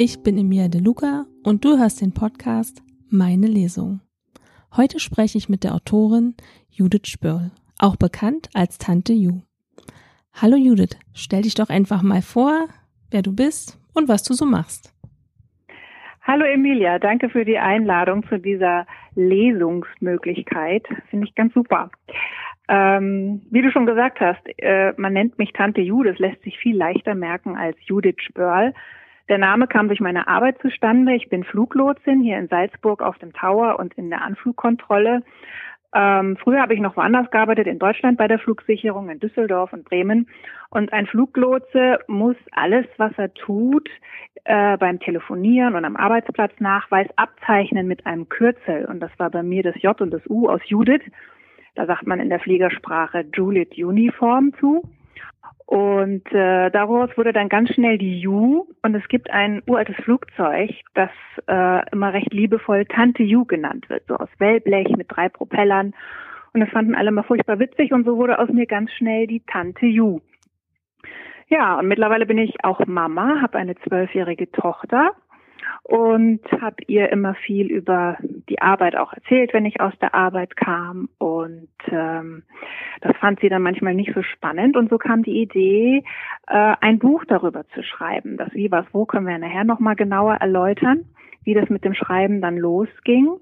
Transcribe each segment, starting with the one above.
Ich bin Emilia De Luca und du hörst den Podcast Meine Lesung. Heute spreche ich mit der Autorin Judith Spörl, auch bekannt als Tante Ju. Hallo Judith, stell dich doch einfach mal vor, wer du bist und was du so machst. Hallo Emilia, danke für die Einladung zu dieser Lesungsmöglichkeit. Finde ich ganz super. Ähm, wie du schon gesagt hast, äh, man nennt mich Tante Ju, das lässt sich viel leichter merken als Judith Spörl. Der Name kam durch meine Arbeit zustande. Ich bin Fluglotsin hier in Salzburg auf dem Tower und in der Anflugkontrolle. Ähm, früher habe ich noch woanders gearbeitet, in Deutschland bei der Flugsicherung, in Düsseldorf und Bremen. Und ein Fluglotse muss alles, was er tut, äh, beim Telefonieren und am Arbeitsplatz Nachweis abzeichnen mit einem Kürzel. Und das war bei mir das J und das U aus Judith. Da sagt man in der Fliegersprache Juliet Uniform zu. Und äh, daraus wurde dann ganz schnell die Ju und es gibt ein uraltes Flugzeug, das äh, immer recht liebevoll Tante Ju genannt wird, so aus Wellblech mit drei Propellern. Und das fanden alle mal furchtbar witzig und so wurde aus mir ganz schnell die Tante Ju. Ja, und mittlerweile bin ich auch Mama, habe eine zwölfjährige Tochter und habe ihr immer viel über die Arbeit auch erzählt, wenn ich aus der Arbeit kam. Und ähm, das fand sie dann manchmal nicht so spannend. Und so kam die Idee, äh, ein Buch darüber zu schreiben. Das Wie, was, wo können wir nachher nochmal genauer erläutern, wie das mit dem Schreiben dann losging.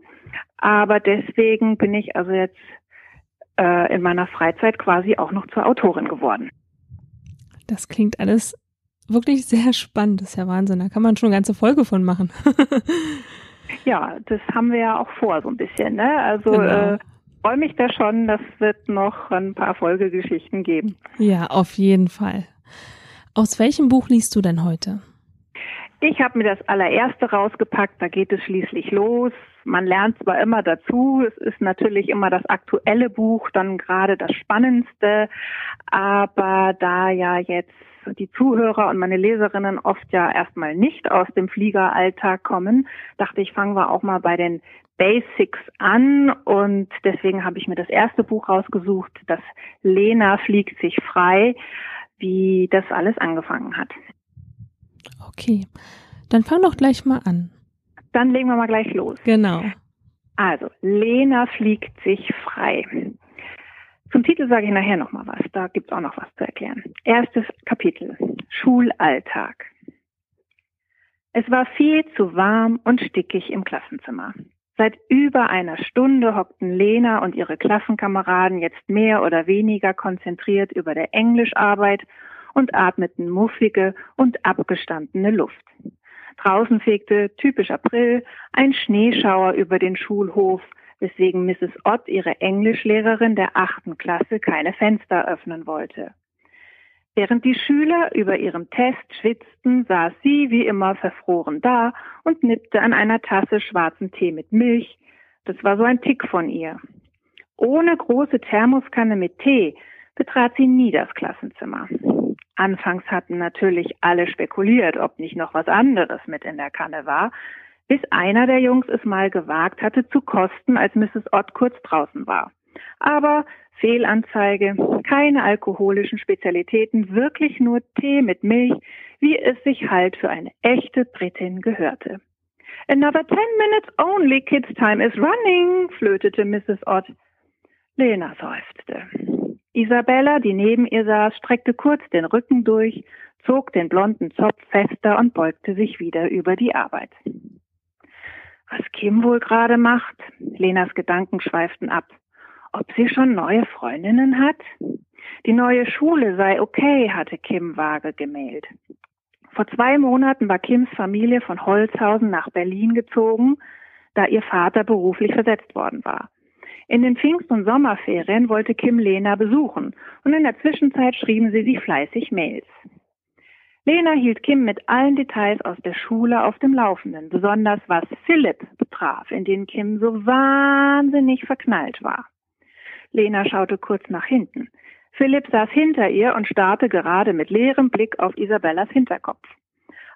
Aber deswegen bin ich also jetzt äh, in meiner Freizeit quasi auch noch zur Autorin geworden. Das klingt alles wirklich sehr spannend. Das ist ja Wahnsinn. Da kann man schon eine ganze Folge von machen. ja, das haben wir ja auch vor, so ein bisschen. Ne? Also genau. äh, freue mich da schon. Das wird noch ein paar Folgegeschichten geben. Ja, auf jeden Fall. Aus welchem Buch liest du denn heute? Ich habe mir das allererste rausgepackt, da geht es schließlich los. Man lernt zwar immer dazu, es ist natürlich immer das aktuelle Buch, dann gerade das Spannendste, aber da ja jetzt die Zuhörer und meine Leserinnen oft ja erstmal nicht aus dem Fliegeralltag kommen, dachte ich, fangen wir auch mal bei den Basics an und deswegen habe ich mir das erste Buch rausgesucht, das Lena fliegt sich frei, wie das alles angefangen hat. Okay, dann fang doch gleich mal an. Dann legen wir mal gleich los. Genau. Also, Lena fliegt sich frei. Zum Titel sage ich nachher nochmal was. Da gibt es auch noch was zu erklären. Erstes Kapitel. Schulalltag. Es war viel zu warm und stickig im Klassenzimmer. Seit über einer Stunde hockten Lena und ihre Klassenkameraden jetzt mehr oder weniger konzentriert über der Englischarbeit und atmeten muffige und abgestandene Luft. Draußen fegte, typisch April, ein Schneeschauer über den Schulhof, weswegen Mrs. Ott, ihre Englischlehrerin der achten Klasse, keine Fenster öffnen wollte. Während die Schüler über ihrem Test schwitzten, saß sie wie immer verfroren da und nippte an einer Tasse schwarzen Tee mit Milch. Das war so ein Tick von ihr. Ohne große Thermoskanne mit Tee betrat sie nie das Klassenzimmer. Anfangs hatten natürlich alle spekuliert, ob nicht noch was anderes mit in der Kanne war, bis einer der Jungs es mal gewagt hatte zu kosten, als Mrs. Ott kurz draußen war. Aber Fehlanzeige, keine alkoholischen Spezialitäten, wirklich nur Tee mit Milch, wie es sich halt für eine echte Britin gehörte. Another ten minutes only, kids time is running, flötete Mrs. Ott. Lena seufzte. Isabella, die neben ihr saß, streckte kurz den Rücken durch, zog den blonden Zopf fester und beugte sich wieder über die Arbeit. Was Kim wohl gerade macht? Lenas Gedanken schweiften ab. Ob sie schon neue Freundinnen hat? Die neue Schule sei okay, hatte Kim vage gemeldet. Vor zwei Monaten war Kims Familie von Holzhausen nach Berlin gezogen, da ihr Vater beruflich versetzt worden war. In den Pfingst- und Sommerferien wollte Kim Lena besuchen und in der Zwischenzeit schrieben sie sich fleißig Mails. Lena hielt Kim mit allen Details aus der Schule auf dem Laufenden, besonders was Philipp betraf, in den Kim so wahnsinnig verknallt war. Lena schaute kurz nach hinten. Philipp saß hinter ihr und starrte gerade mit leerem Blick auf Isabellas Hinterkopf.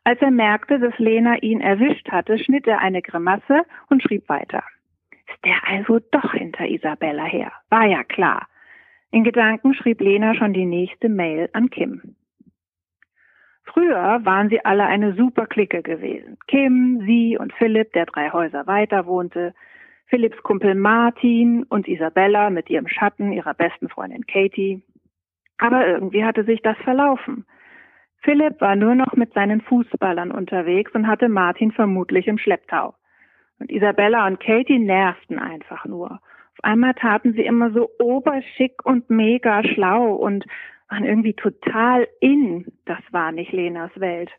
Als er merkte, dass Lena ihn erwischt hatte, schnitt er eine Grimasse und schrieb weiter. Ist der also doch hinter Isabella her? War ja klar. In Gedanken schrieb Lena schon die nächste Mail an Kim. Früher waren sie alle eine super Clique gewesen. Kim, sie und Philipp, der drei Häuser weiter wohnte, Philipps Kumpel Martin und Isabella mit ihrem Schatten, ihrer besten Freundin Katie. Aber irgendwie hatte sich das verlaufen. Philipp war nur noch mit seinen Fußballern unterwegs und hatte Martin vermutlich im Schlepptau. Und Isabella und Katie nervten einfach nur. Auf einmal taten sie immer so oberschick und mega schlau und waren irgendwie total in. Das war nicht Lenas Welt.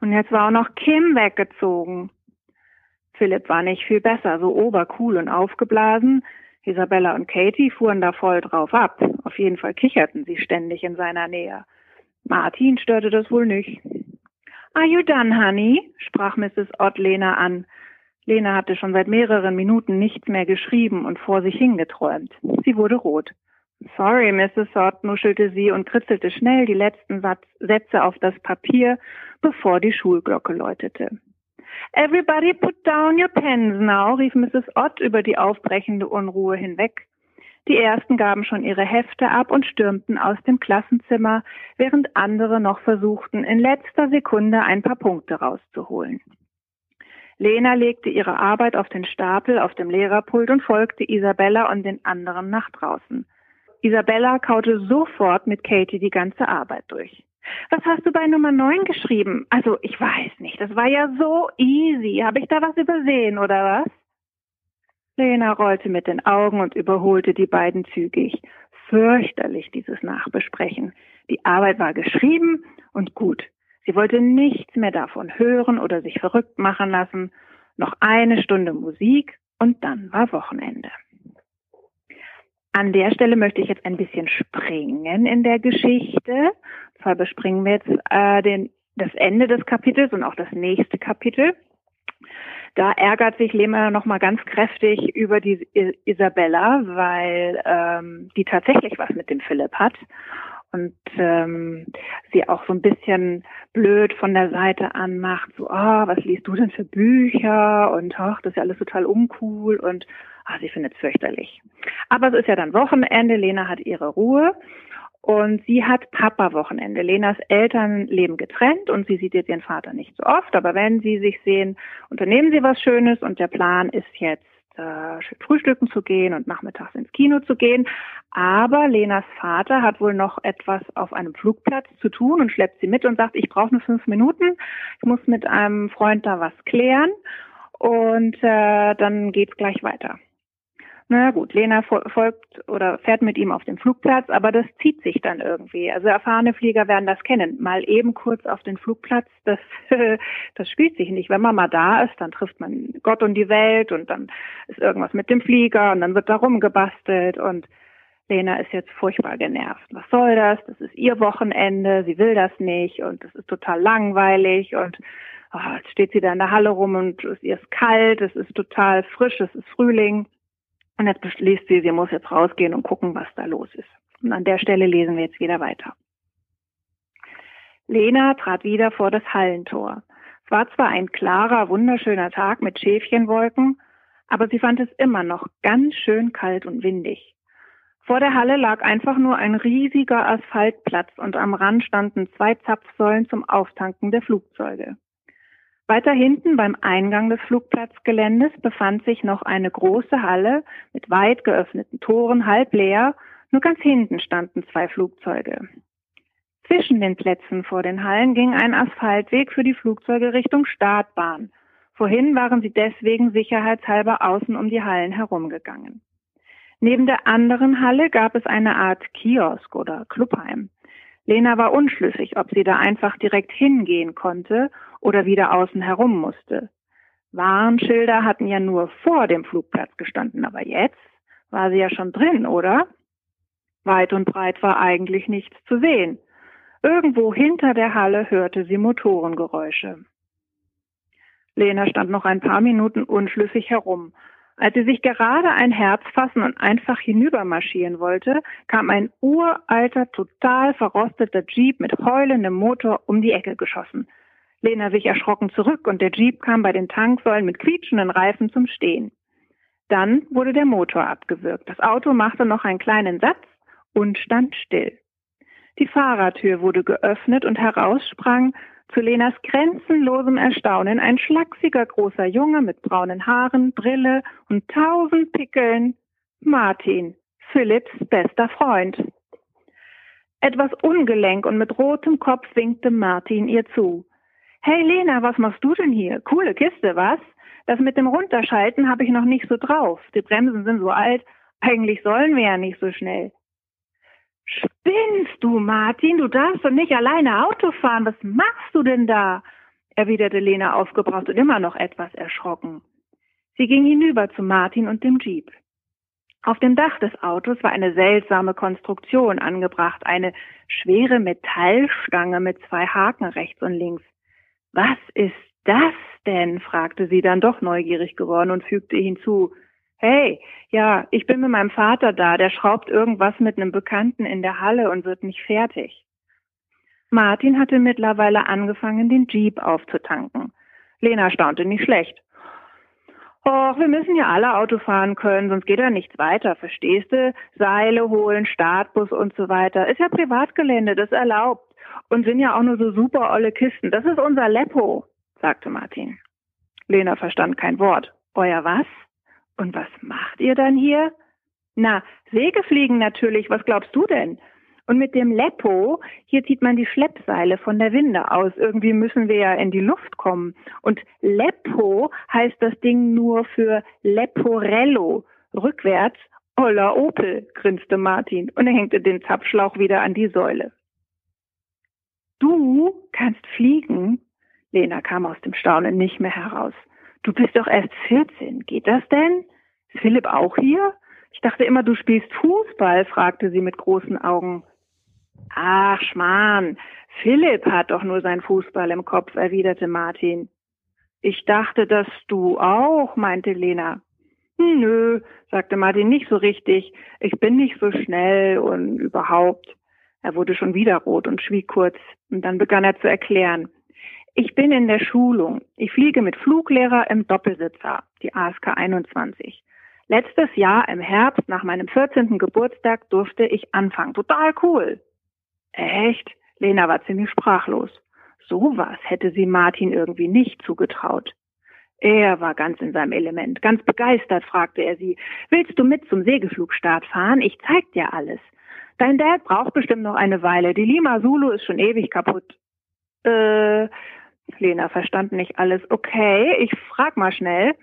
Und jetzt war auch noch Kim weggezogen. Philipp war nicht viel besser, so obercool und aufgeblasen. Isabella und Katie fuhren da voll drauf ab. Auf jeden Fall kicherten sie ständig in seiner Nähe. Martin störte das wohl nicht. Are you done, honey? sprach Mrs. Ott Lena an. Lena hatte schon seit mehreren Minuten nichts mehr geschrieben und vor sich hingeträumt. Sie wurde rot. Sorry, Mrs. Ott, nuschelte sie und kritzelte schnell die letzten Satz Sätze auf das Papier, bevor die Schulglocke läutete. Everybody put down your pens now, rief Mrs. Ott über die aufbrechende Unruhe hinweg. Die ersten gaben schon ihre Hefte ab und stürmten aus dem Klassenzimmer, während andere noch versuchten, in letzter Sekunde ein paar Punkte rauszuholen. Lena legte ihre Arbeit auf den Stapel auf dem Lehrerpult und folgte Isabella und den anderen nach draußen. Isabella kaute sofort mit Katie die ganze Arbeit durch. Was hast du bei Nummer 9 geschrieben? Also, ich weiß nicht. Das war ja so easy. Habe ich da was übersehen, oder was? Lena rollte mit den Augen und überholte die beiden zügig. Fürchterlich, dieses Nachbesprechen. Die Arbeit war geschrieben und gut. Sie wollte nichts mehr davon hören oder sich verrückt machen lassen. Noch eine Stunde Musik und dann war Wochenende. An der Stelle möchte ich jetzt ein bisschen springen in der Geschichte. Zwar bespringen wir jetzt äh, den, das Ende des Kapitels und auch das nächste Kapitel. Da ärgert sich Lehmer nochmal ganz kräftig über die Isabella, weil ähm, die tatsächlich was mit dem Philipp hat und ähm, sie auch so ein bisschen blöd von der Seite anmacht, so, ah, oh, was liest du denn für Bücher und ach, das ist ja alles total uncool und ah, sie findet es fürchterlich. Aber es ist ja dann Wochenende, Lena hat ihre Ruhe und sie hat Papa-Wochenende. Lenas Eltern leben getrennt und sie sieht jetzt ihren Vater nicht so oft, aber wenn sie sich sehen, unternehmen sie was Schönes und der Plan ist jetzt äh, frühstücken zu gehen und nachmittags ins Kino zu gehen. Aber Lenas Vater hat wohl noch etwas auf einem Flugplatz zu tun und schleppt sie mit und sagt, ich brauche nur fünf Minuten, ich muss mit einem Freund da was klären und äh, dann geht's gleich weiter. Na gut, Lena folgt oder fährt mit ihm auf den Flugplatz, aber das zieht sich dann irgendwie. Also erfahrene Flieger werden das kennen. Mal eben kurz auf den Flugplatz, das, das spielt sich nicht. Wenn man mal da ist, dann trifft man Gott und die Welt und dann ist irgendwas mit dem Flieger und dann wird da rumgebastelt und Lena ist jetzt furchtbar genervt. Was soll das? Das ist ihr Wochenende, sie will das nicht und das ist total langweilig und oh, jetzt steht sie da in der Halle rum und es ihr ist kalt, es ist total frisch, es ist Frühling. Und jetzt beschließt sie, sie muss jetzt rausgehen und gucken, was da los ist. Und an der Stelle lesen wir jetzt wieder weiter. Lena trat wieder vor das Hallentor. Es war zwar ein klarer, wunderschöner Tag mit Schäfchenwolken, aber sie fand es immer noch ganz schön kalt und windig. Vor der Halle lag einfach nur ein riesiger Asphaltplatz und am Rand standen zwei Zapfsäulen zum Auftanken der Flugzeuge. Weiter hinten beim Eingang des Flugplatzgeländes befand sich noch eine große Halle mit weit geöffneten Toren, halb leer. Nur ganz hinten standen zwei Flugzeuge. Zwischen den Plätzen vor den Hallen ging ein Asphaltweg für die Flugzeuge Richtung Startbahn. Vorhin waren sie deswegen sicherheitshalber außen um die Hallen herumgegangen. Neben der anderen Halle gab es eine Art Kiosk oder Clubheim. Lena war unschlüssig, ob sie da einfach direkt hingehen konnte oder wieder außen herum musste. Warnschilder hatten ja nur vor dem Flugplatz gestanden, aber jetzt war sie ja schon drin, oder? Weit und breit war eigentlich nichts zu sehen. Irgendwo hinter der Halle hörte sie Motorengeräusche. Lena stand noch ein paar Minuten unschlüssig herum als sie sich gerade ein Herz fassen und einfach hinübermarschieren wollte, kam ein uralter, total verrosteter Jeep mit heulendem Motor um die Ecke geschossen. Lena wich erschrocken zurück und der Jeep kam bei den Tanksäulen mit quietschenden Reifen zum Stehen. Dann wurde der Motor abgewürgt. Das Auto machte noch einen kleinen Satz und stand still. Die Fahrertür wurde geöffnet und heraus sprang Zu Lenas grenzenlosem Erstaunen ein schlachsiger großer Junge mit braunen Haaren, Brille und tausend Pickeln. Martin, Philipps bester Freund. Etwas ungelenk und mit rotem Kopf winkte Martin ihr zu. Hey Lena, was machst du denn hier? Coole Kiste, was? Das mit dem Runterschalten habe ich noch nicht so drauf. Die Bremsen sind so alt. Eigentlich sollen wir ja nicht so schnell. Spinnst du, Martin? Du darfst doch nicht alleine Auto fahren. Was machst du denn da? erwiderte Lena aufgebracht und immer noch etwas erschrocken. Sie ging hinüber zu Martin und dem Jeep. Auf dem Dach des Autos war eine seltsame Konstruktion angebracht, eine schwere Metallstange mit zwei Haken rechts und links. Was ist das denn? fragte sie dann doch neugierig geworden und fügte hinzu. Hey, ja, ich bin mit meinem Vater da, der schraubt irgendwas mit einem Bekannten in der Halle und wird nicht fertig. Martin hatte mittlerweile angefangen, den Jeep aufzutanken. Lena staunte nicht schlecht. Och, wir müssen ja alle Auto fahren können, sonst geht ja nichts weiter, verstehst du? Seile holen, Startbus und so weiter. Ist ja Privatgelände, das erlaubt. Und sind ja auch nur so super olle Kisten. Das ist unser Leppo, sagte Martin. Lena verstand kein Wort. Euer was? Und was macht ihr dann hier? Na, Sägefliegen natürlich. Was glaubst du denn? Und mit dem Leppo, hier zieht man die Schleppseile von der Winde aus. Irgendwie müssen wir ja in die Luft kommen. Und Leppo heißt das Ding nur für Leporello. Rückwärts, Oller Opel, grinste Martin und er hängte den Zapfschlauch wieder an die Säule. Du kannst fliegen? Lena kam aus dem Staunen nicht mehr heraus. Du bist doch erst 14. Geht das denn? Ist Philipp auch hier? Ich dachte immer, du spielst Fußball, fragte sie mit großen Augen. Ach, Schmarrn, Philipp hat doch nur sein Fußball im Kopf, erwiderte Martin. Ich dachte, dass du auch, meinte Lena. Hm, nö, sagte Martin, nicht so richtig. Ich bin nicht so schnell und überhaupt. Er wurde schon wieder rot und schwieg kurz, und dann begann er zu erklären. Ich bin in der Schulung. Ich fliege mit Fluglehrer im Doppelsitzer, die ASK 21. Letztes Jahr im Herbst nach meinem 14. Geburtstag durfte ich anfangen. Total cool. Echt? Lena war ziemlich sprachlos. Sowas hätte sie Martin irgendwie nicht zugetraut. Er war ganz in seinem Element. Ganz begeistert fragte er sie, willst du mit zum Segelflugstart fahren? Ich zeig dir alles. Dein Dad braucht bestimmt noch eine Weile. Die Lima Zulu ist schon ewig kaputt. Äh, Lena verstand nicht alles. Okay, ich frag mal schnell.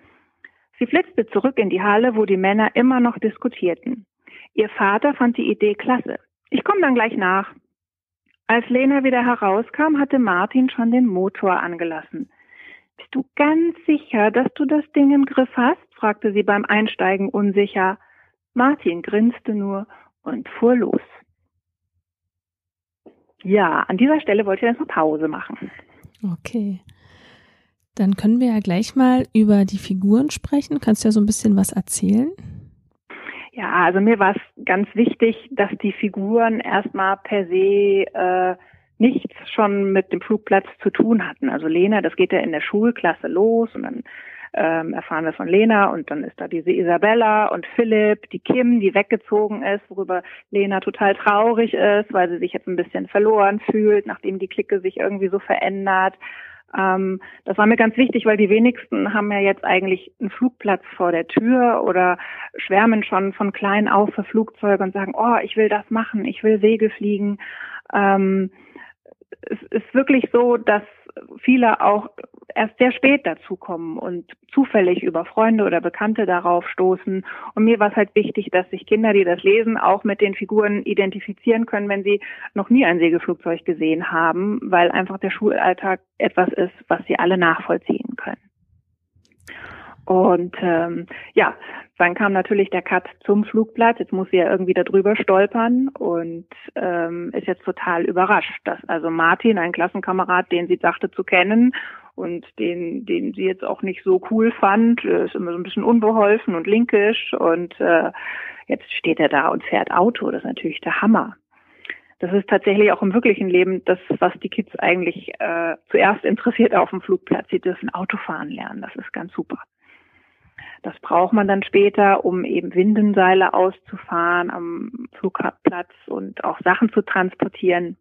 Sie flitzte zurück in die Halle, wo die Männer immer noch diskutierten. Ihr Vater fand die Idee klasse. Ich komme dann gleich nach. Als Lena wieder herauskam, hatte Martin schon den Motor angelassen. Bist du ganz sicher, dass du das Ding im Griff hast? fragte sie beim Einsteigen unsicher. Martin grinste nur und fuhr los. Ja, an dieser Stelle wollte ich jetzt eine Pause machen. Okay. Dann können wir ja gleich mal über die Figuren sprechen. Kannst du ja so ein bisschen was erzählen? Ja, also mir war es ganz wichtig, dass die Figuren erstmal per se äh, nichts schon mit dem Flugplatz zu tun hatten. Also Lena, das geht ja in der Schulklasse los und dann ähm, erfahren wir von Lena und dann ist da diese Isabella und Philipp, die Kim, die weggezogen ist, worüber Lena total traurig ist, weil sie sich jetzt ein bisschen verloren fühlt, nachdem die Clique sich irgendwie so verändert. Ähm, das war mir ganz wichtig, weil die wenigsten haben ja jetzt eigentlich einen Flugplatz vor der Tür oder schwärmen schon von klein auf für Flugzeuge und sagen, oh, ich will das machen, ich will Segel fliegen. Ähm, es ist wirklich so, dass viele auch erst sehr spät dazukommen und zufällig über Freunde oder Bekannte darauf stoßen. Und mir war es halt wichtig, dass sich Kinder, die das lesen, auch mit den Figuren identifizieren können, wenn sie noch nie ein Segelflugzeug gesehen haben, weil einfach der Schulalltag etwas ist, was sie alle nachvollziehen können. Und ähm, ja, dann kam natürlich der Cut zum Flugplatz. Jetzt muss sie ja irgendwie darüber stolpern und ähm, ist jetzt total überrascht, dass also Martin, ein Klassenkamerad, den sie dachte zu kennen und den, den sie jetzt auch nicht so cool fand, ist immer so ein bisschen unbeholfen und linkisch und äh, jetzt steht er da und fährt Auto. Das ist natürlich der Hammer. Das ist tatsächlich auch im wirklichen Leben das, was die Kids eigentlich äh, zuerst interessiert auf dem Flugplatz. Sie dürfen Autofahren lernen. Das ist ganz super. Das braucht man dann später, um eben Windenseile auszufahren am Flugplatz und auch Sachen zu transportieren.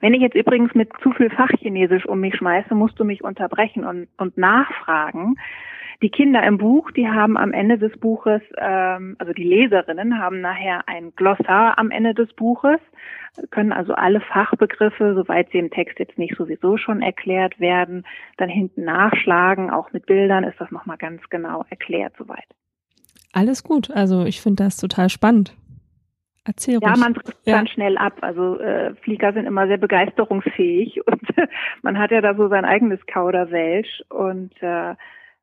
Wenn ich jetzt übrigens mit zu viel Fachchinesisch um mich schmeiße, musst du mich unterbrechen und, und nachfragen. Die Kinder im Buch, die haben am Ende des Buches, ähm, also die Leserinnen haben nachher ein Glossar am Ende des Buches, können also alle Fachbegriffe, soweit sie im Text jetzt nicht sowieso schon erklärt werden, dann hinten nachschlagen. Auch mit Bildern ist das nochmal ganz genau erklärt soweit. Alles gut. Also ich finde das total spannend. Erzähl ruhig. Ja, man trifft ja. dann schnell ab. Also äh, Flieger sind immer sehr begeisterungsfähig und man hat ja da so sein eigenes Kauderwelsch und äh,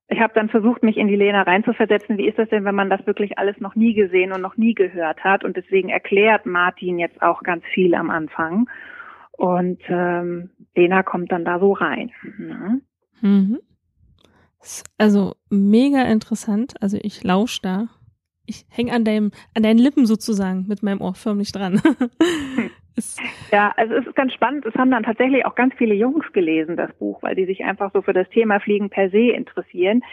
ich habe dann versucht, mich in die Lena reinzuversetzen. Wie ist das denn, wenn man das wirklich alles noch nie gesehen und noch nie gehört hat? Und deswegen erklärt Martin jetzt auch ganz viel am Anfang. Und ähm, Lena kommt dann da so rein. Ne? Mhm. Also mega interessant. Also ich lausche da ich hänge an deinem, an deinen Lippen sozusagen mit meinem Ohr förmlich dran. ja, also es ist ganz spannend. Es haben dann tatsächlich auch ganz viele Jungs gelesen, das Buch, weil die sich einfach so für das Thema Fliegen per se interessieren.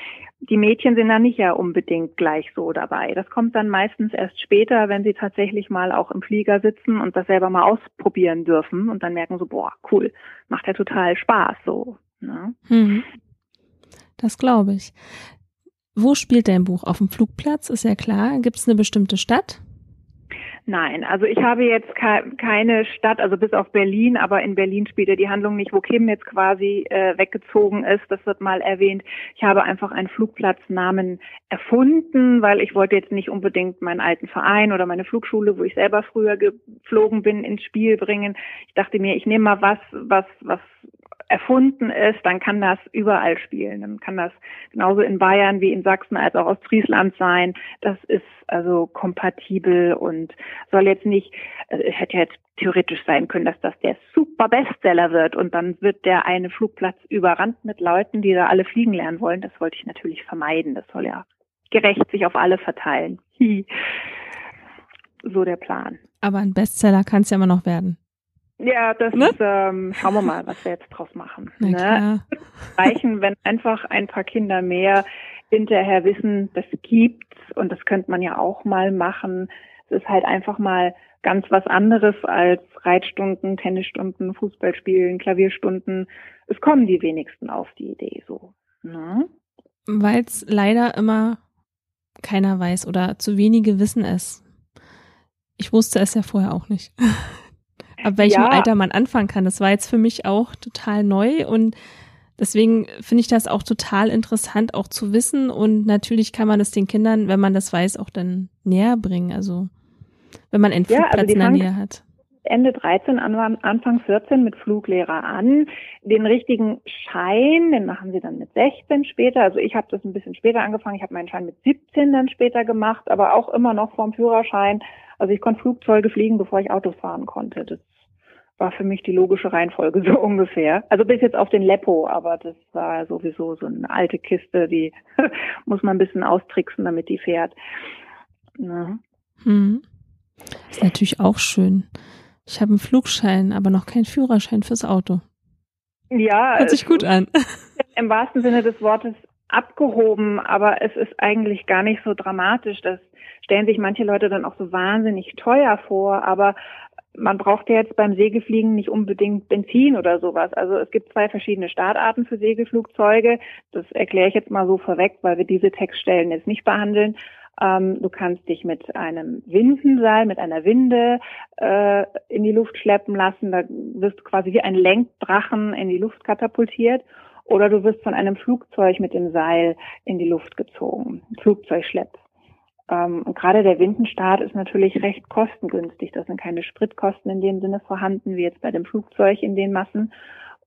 Die Mädchen sind dann nicht ja unbedingt gleich so dabei. Das kommt dann meistens erst später, wenn sie tatsächlich mal auch im Flieger sitzen und das selber mal ausprobieren dürfen und dann merken so, boah, cool, macht ja total Spaß so. Ne? Mhm. Das glaube ich. Wo spielt dein Buch? Auf dem Flugplatz, ist ja klar. Gibt es eine bestimmte Stadt? Nein, also ich habe jetzt keine Stadt, also bis auf Berlin, aber in Berlin spielt ja die Handlung nicht, wo Kim jetzt quasi äh, weggezogen ist. Das wird mal erwähnt. Ich habe einfach einen Flugplatznamen erfunden, weil ich wollte jetzt nicht unbedingt meinen alten Verein oder meine Flugschule, wo ich selber früher geflogen bin, ins Spiel bringen. Ich dachte mir, ich nehme mal was, was, was erfunden ist, dann kann das überall spielen. Dann kann das genauso in Bayern wie in Sachsen als auch Ostfriesland sein. Das ist also kompatibel und soll jetzt nicht, also es hätte jetzt theoretisch sein können, dass das der super Bestseller wird und dann wird der eine Flugplatz überrannt mit Leuten, die da alle fliegen lernen wollen. Das wollte ich natürlich vermeiden. Das soll ja gerecht sich auf alle verteilen. so der Plan. Aber ein Bestseller kann es ja immer noch werden. Ja, das ne? ähm, schauen wir mal, was wir jetzt draus machen. Ne? Reichen, wenn einfach ein paar Kinder mehr hinterher wissen, das gibt's und das könnte man ja auch mal machen. Es ist halt einfach mal ganz was anderes als Reitstunden, Tennisstunden, Fußballspielen, Klavierstunden. Es kommen die wenigsten auf die Idee so. Ne? Weil es leider immer keiner weiß oder zu wenige wissen es. Ich wusste es ja vorher auch nicht. ab welchem ja. Alter man anfangen kann. Das war jetzt für mich auch total neu und deswegen finde ich das auch total interessant, auch zu wissen. Und natürlich kann man es den Kindern, wenn man das weiß, auch dann näher bringen. Also wenn man einen ja, also Flugplatz in der Nähe hat. Ende 13, Anfang 14 mit Fluglehrer an. Den richtigen Schein, den machen sie dann mit 16 später. Also ich habe das ein bisschen später angefangen. Ich habe meinen Schein mit 17 dann später gemacht, aber auch immer noch vorm Führerschein. Also ich konnte Flugzeuge fliegen, bevor ich Autos fahren konnte. Das war für mich die logische Reihenfolge so ungefähr. Also bis jetzt auf den Leppo, aber das war sowieso so eine alte Kiste, die muss man ein bisschen austricksen, damit die fährt. Ja. Hm. Ist natürlich auch schön. Ich habe einen Flugschein, aber noch keinen Führerschein fürs Auto. Ja. Hört sich gut an. Im wahrsten Sinne des Wortes abgehoben, aber es ist eigentlich gar nicht so dramatisch. Das stellen sich manche Leute dann auch so wahnsinnig teuer vor, aber man braucht ja jetzt beim Segelfliegen nicht unbedingt Benzin oder sowas. Also es gibt zwei verschiedene Startarten für Segelflugzeuge. Das erkläre ich jetzt mal so vorweg, weil wir diese Textstellen jetzt nicht behandeln. Ähm, du kannst dich mit einem Windenseil, mit einer Winde äh, in die Luft schleppen lassen. Da wirst du quasi wie ein Lenkdrachen in die Luft katapultiert. Oder du wirst von einem Flugzeug mit dem Seil in die Luft gezogen. Flugzeugschlepp. Ähm, und gerade der Windenstart ist natürlich recht kostengünstig. Das sind keine Spritkosten in dem Sinne vorhanden, wie jetzt bei dem Flugzeug in den Massen.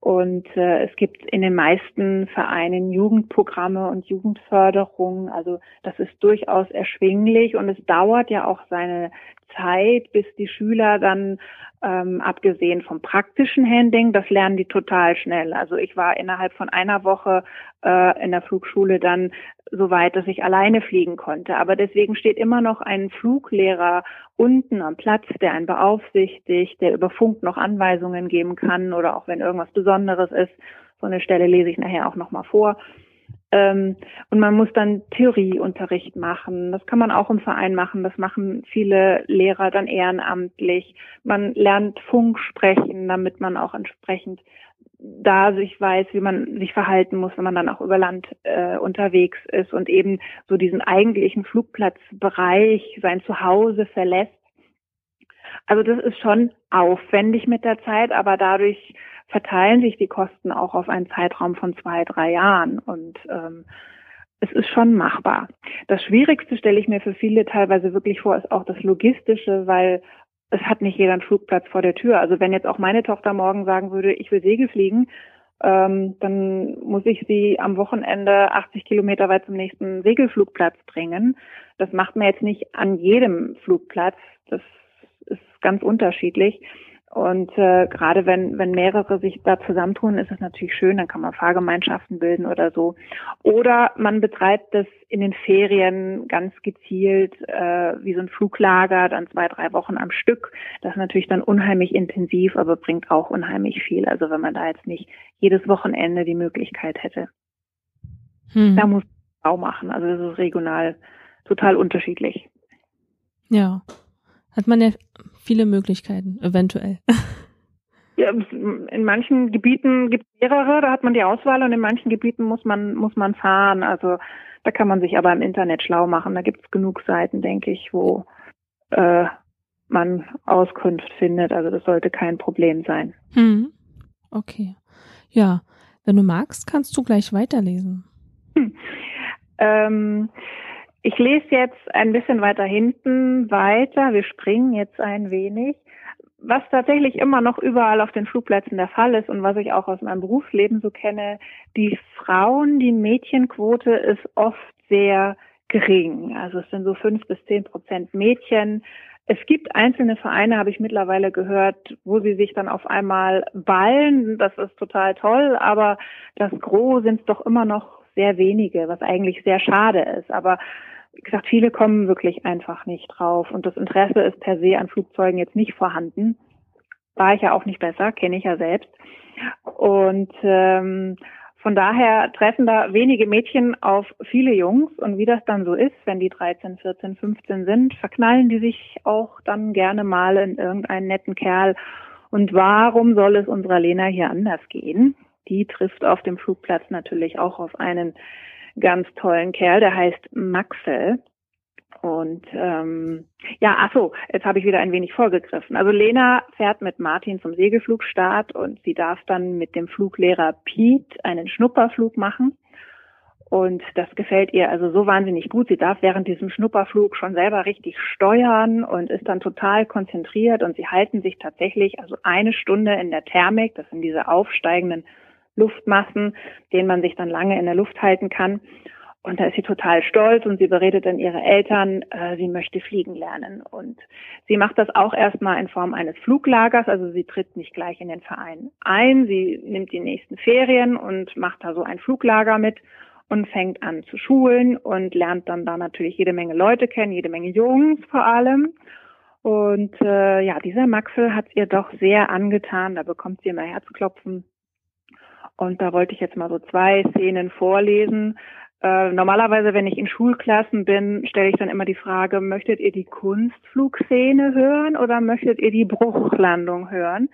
Und äh, es gibt in den meisten Vereinen Jugendprogramme und Jugendförderung. Also das ist durchaus erschwinglich und es dauert ja auch seine Zeit, bis die Schüler dann, ähm, abgesehen vom praktischen Handling, das lernen die total schnell. Also ich war innerhalb von einer Woche äh, in der Flugschule dann so weit, dass ich alleine fliegen konnte. Aber deswegen steht immer noch ein Fluglehrer unten am Platz, der einen beaufsichtigt, der über Funk noch Anweisungen geben kann oder auch wenn irgendwas Besonderes ist. So eine Stelle lese ich nachher auch nochmal vor. Ähm, und man muss dann Theorieunterricht machen. Das kann man auch im Verein machen. Das machen viele Lehrer dann ehrenamtlich. Man lernt Funk sprechen, damit man auch entsprechend da sich weiß, wie man sich verhalten muss, wenn man dann auch über Land äh, unterwegs ist und eben so diesen eigentlichen Flugplatzbereich, sein Zuhause verlässt. Also das ist schon aufwendig mit der Zeit, aber dadurch verteilen sich die Kosten auch auf einen Zeitraum von zwei, drei Jahren und ähm, es ist schon machbar. Das Schwierigste stelle ich mir für viele teilweise wirklich vor, ist auch das Logistische, weil es hat nicht jeder einen Flugplatz vor der Tür. Also wenn jetzt auch meine Tochter morgen sagen würde, ich will Segel fliegen, ähm, dann muss ich sie am Wochenende 80 Kilometer weit zum nächsten Segelflugplatz bringen. Das macht man jetzt nicht an jedem Flugplatz. Das ganz unterschiedlich. Und äh, gerade wenn, wenn mehrere sich da zusammentun, ist es natürlich schön, dann kann man Fahrgemeinschaften bilden oder so. Oder man betreibt das in den Ferien ganz gezielt, äh, wie so ein Fluglager, dann zwei, drei Wochen am Stück. Das ist natürlich dann unheimlich intensiv, aber bringt auch unheimlich viel. Also wenn man da jetzt nicht jedes Wochenende die Möglichkeit hätte. Hm. Da muss man auch machen. Also das ist regional total unterschiedlich. Ja. Hat man ja viele Möglichkeiten, eventuell. Ja, in manchen Gebieten gibt es mehrere, da hat man die Auswahl und in manchen Gebieten muss man, muss man fahren. Also da kann man sich aber im Internet schlau machen. Da gibt es genug Seiten, denke ich, wo äh, man Auskunft findet. Also das sollte kein Problem sein. Hm. Okay. Ja, wenn du magst, kannst du gleich weiterlesen. Hm. Ähm, ich lese jetzt ein bisschen weiter hinten weiter. Wir springen jetzt ein wenig. Was tatsächlich immer noch überall auf den Flugplätzen der Fall ist und was ich auch aus meinem Berufsleben so kenne, die Frauen, die Mädchenquote ist oft sehr gering. Also es sind so fünf bis zehn Prozent Mädchen. Es gibt einzelne Vereine, habe ich mittlerweile gehört, wo sie sich dann auf einmal ballen. Das ist total toll, aber das Gros sind doch immer noch sehr wenige, was eigentlich sehr schade ist. Aber wie gesagt, viele kommen wirklich einfach nicht drauf und das Interesse ist per se an Flugzeugen jetzt nicht vorhanden. War ich ja auch nicht besser, kenne ich ja selbst. Und ähm, von daher treffen da wenige Mädchen auf viele Jungs und wie das dann so ist, wenn die 13, 14, 15 sind, verknallen die sich auch dann gerne mal in irgendeinen netten Kerl. Und warum soll es unserer Lena hier anders gehen? Die trifft auf dem Flugplatz natürlich auch auf einen ganz tollen Kerl, der heißt Maxel. Und ähm, ja, ach so, jetzt habe ich wieder ein wenig vorgegriffen. Also Lena fährt mit Martin zum Segelflugstart und sie darf dann mit dem Fluglehrer Pete einen Schnupperflug machen. Und das gefällt ihr also so wahnsinnig gut. Sie darf während diesem Schnupperflug schon selber richtig steuern und ist dann total konzentriert und sie halten sich tatsächlich also eine Stunde in der Thermik, das sind diese aufsteigenden Luftmassen, denen man sich dann lange in der Luft halten kann. Und da ist sie total stolz und sie beredet dann ihre Eltern, äh, sie möchte fliegen lernen. Und sie macht das auch erstmal in Form eines Fluglagers, also sie tritt nicht gleich in den Verein ein, sie nimmt die nächsten Ferien und macht da so ein Fluglager mit und fängt an zu schulen und lernt dann da natürlich jede Menge Leute kennen, jede Menge Jungs vor allem. Und äh, ja, dieser Maxel hat ihr doch sehr angetan, da bekommt sie immer Herzklopfen und da wollte ich jetzt mal so zwei Szenen vorlesen. Äh, normalerweise, wenn ich in Schulklassen bin, stelle ich dann immer die Frage, möchtet ihr die Kunstflugszene hören oder möchtet ihr die Bruchlandung hören?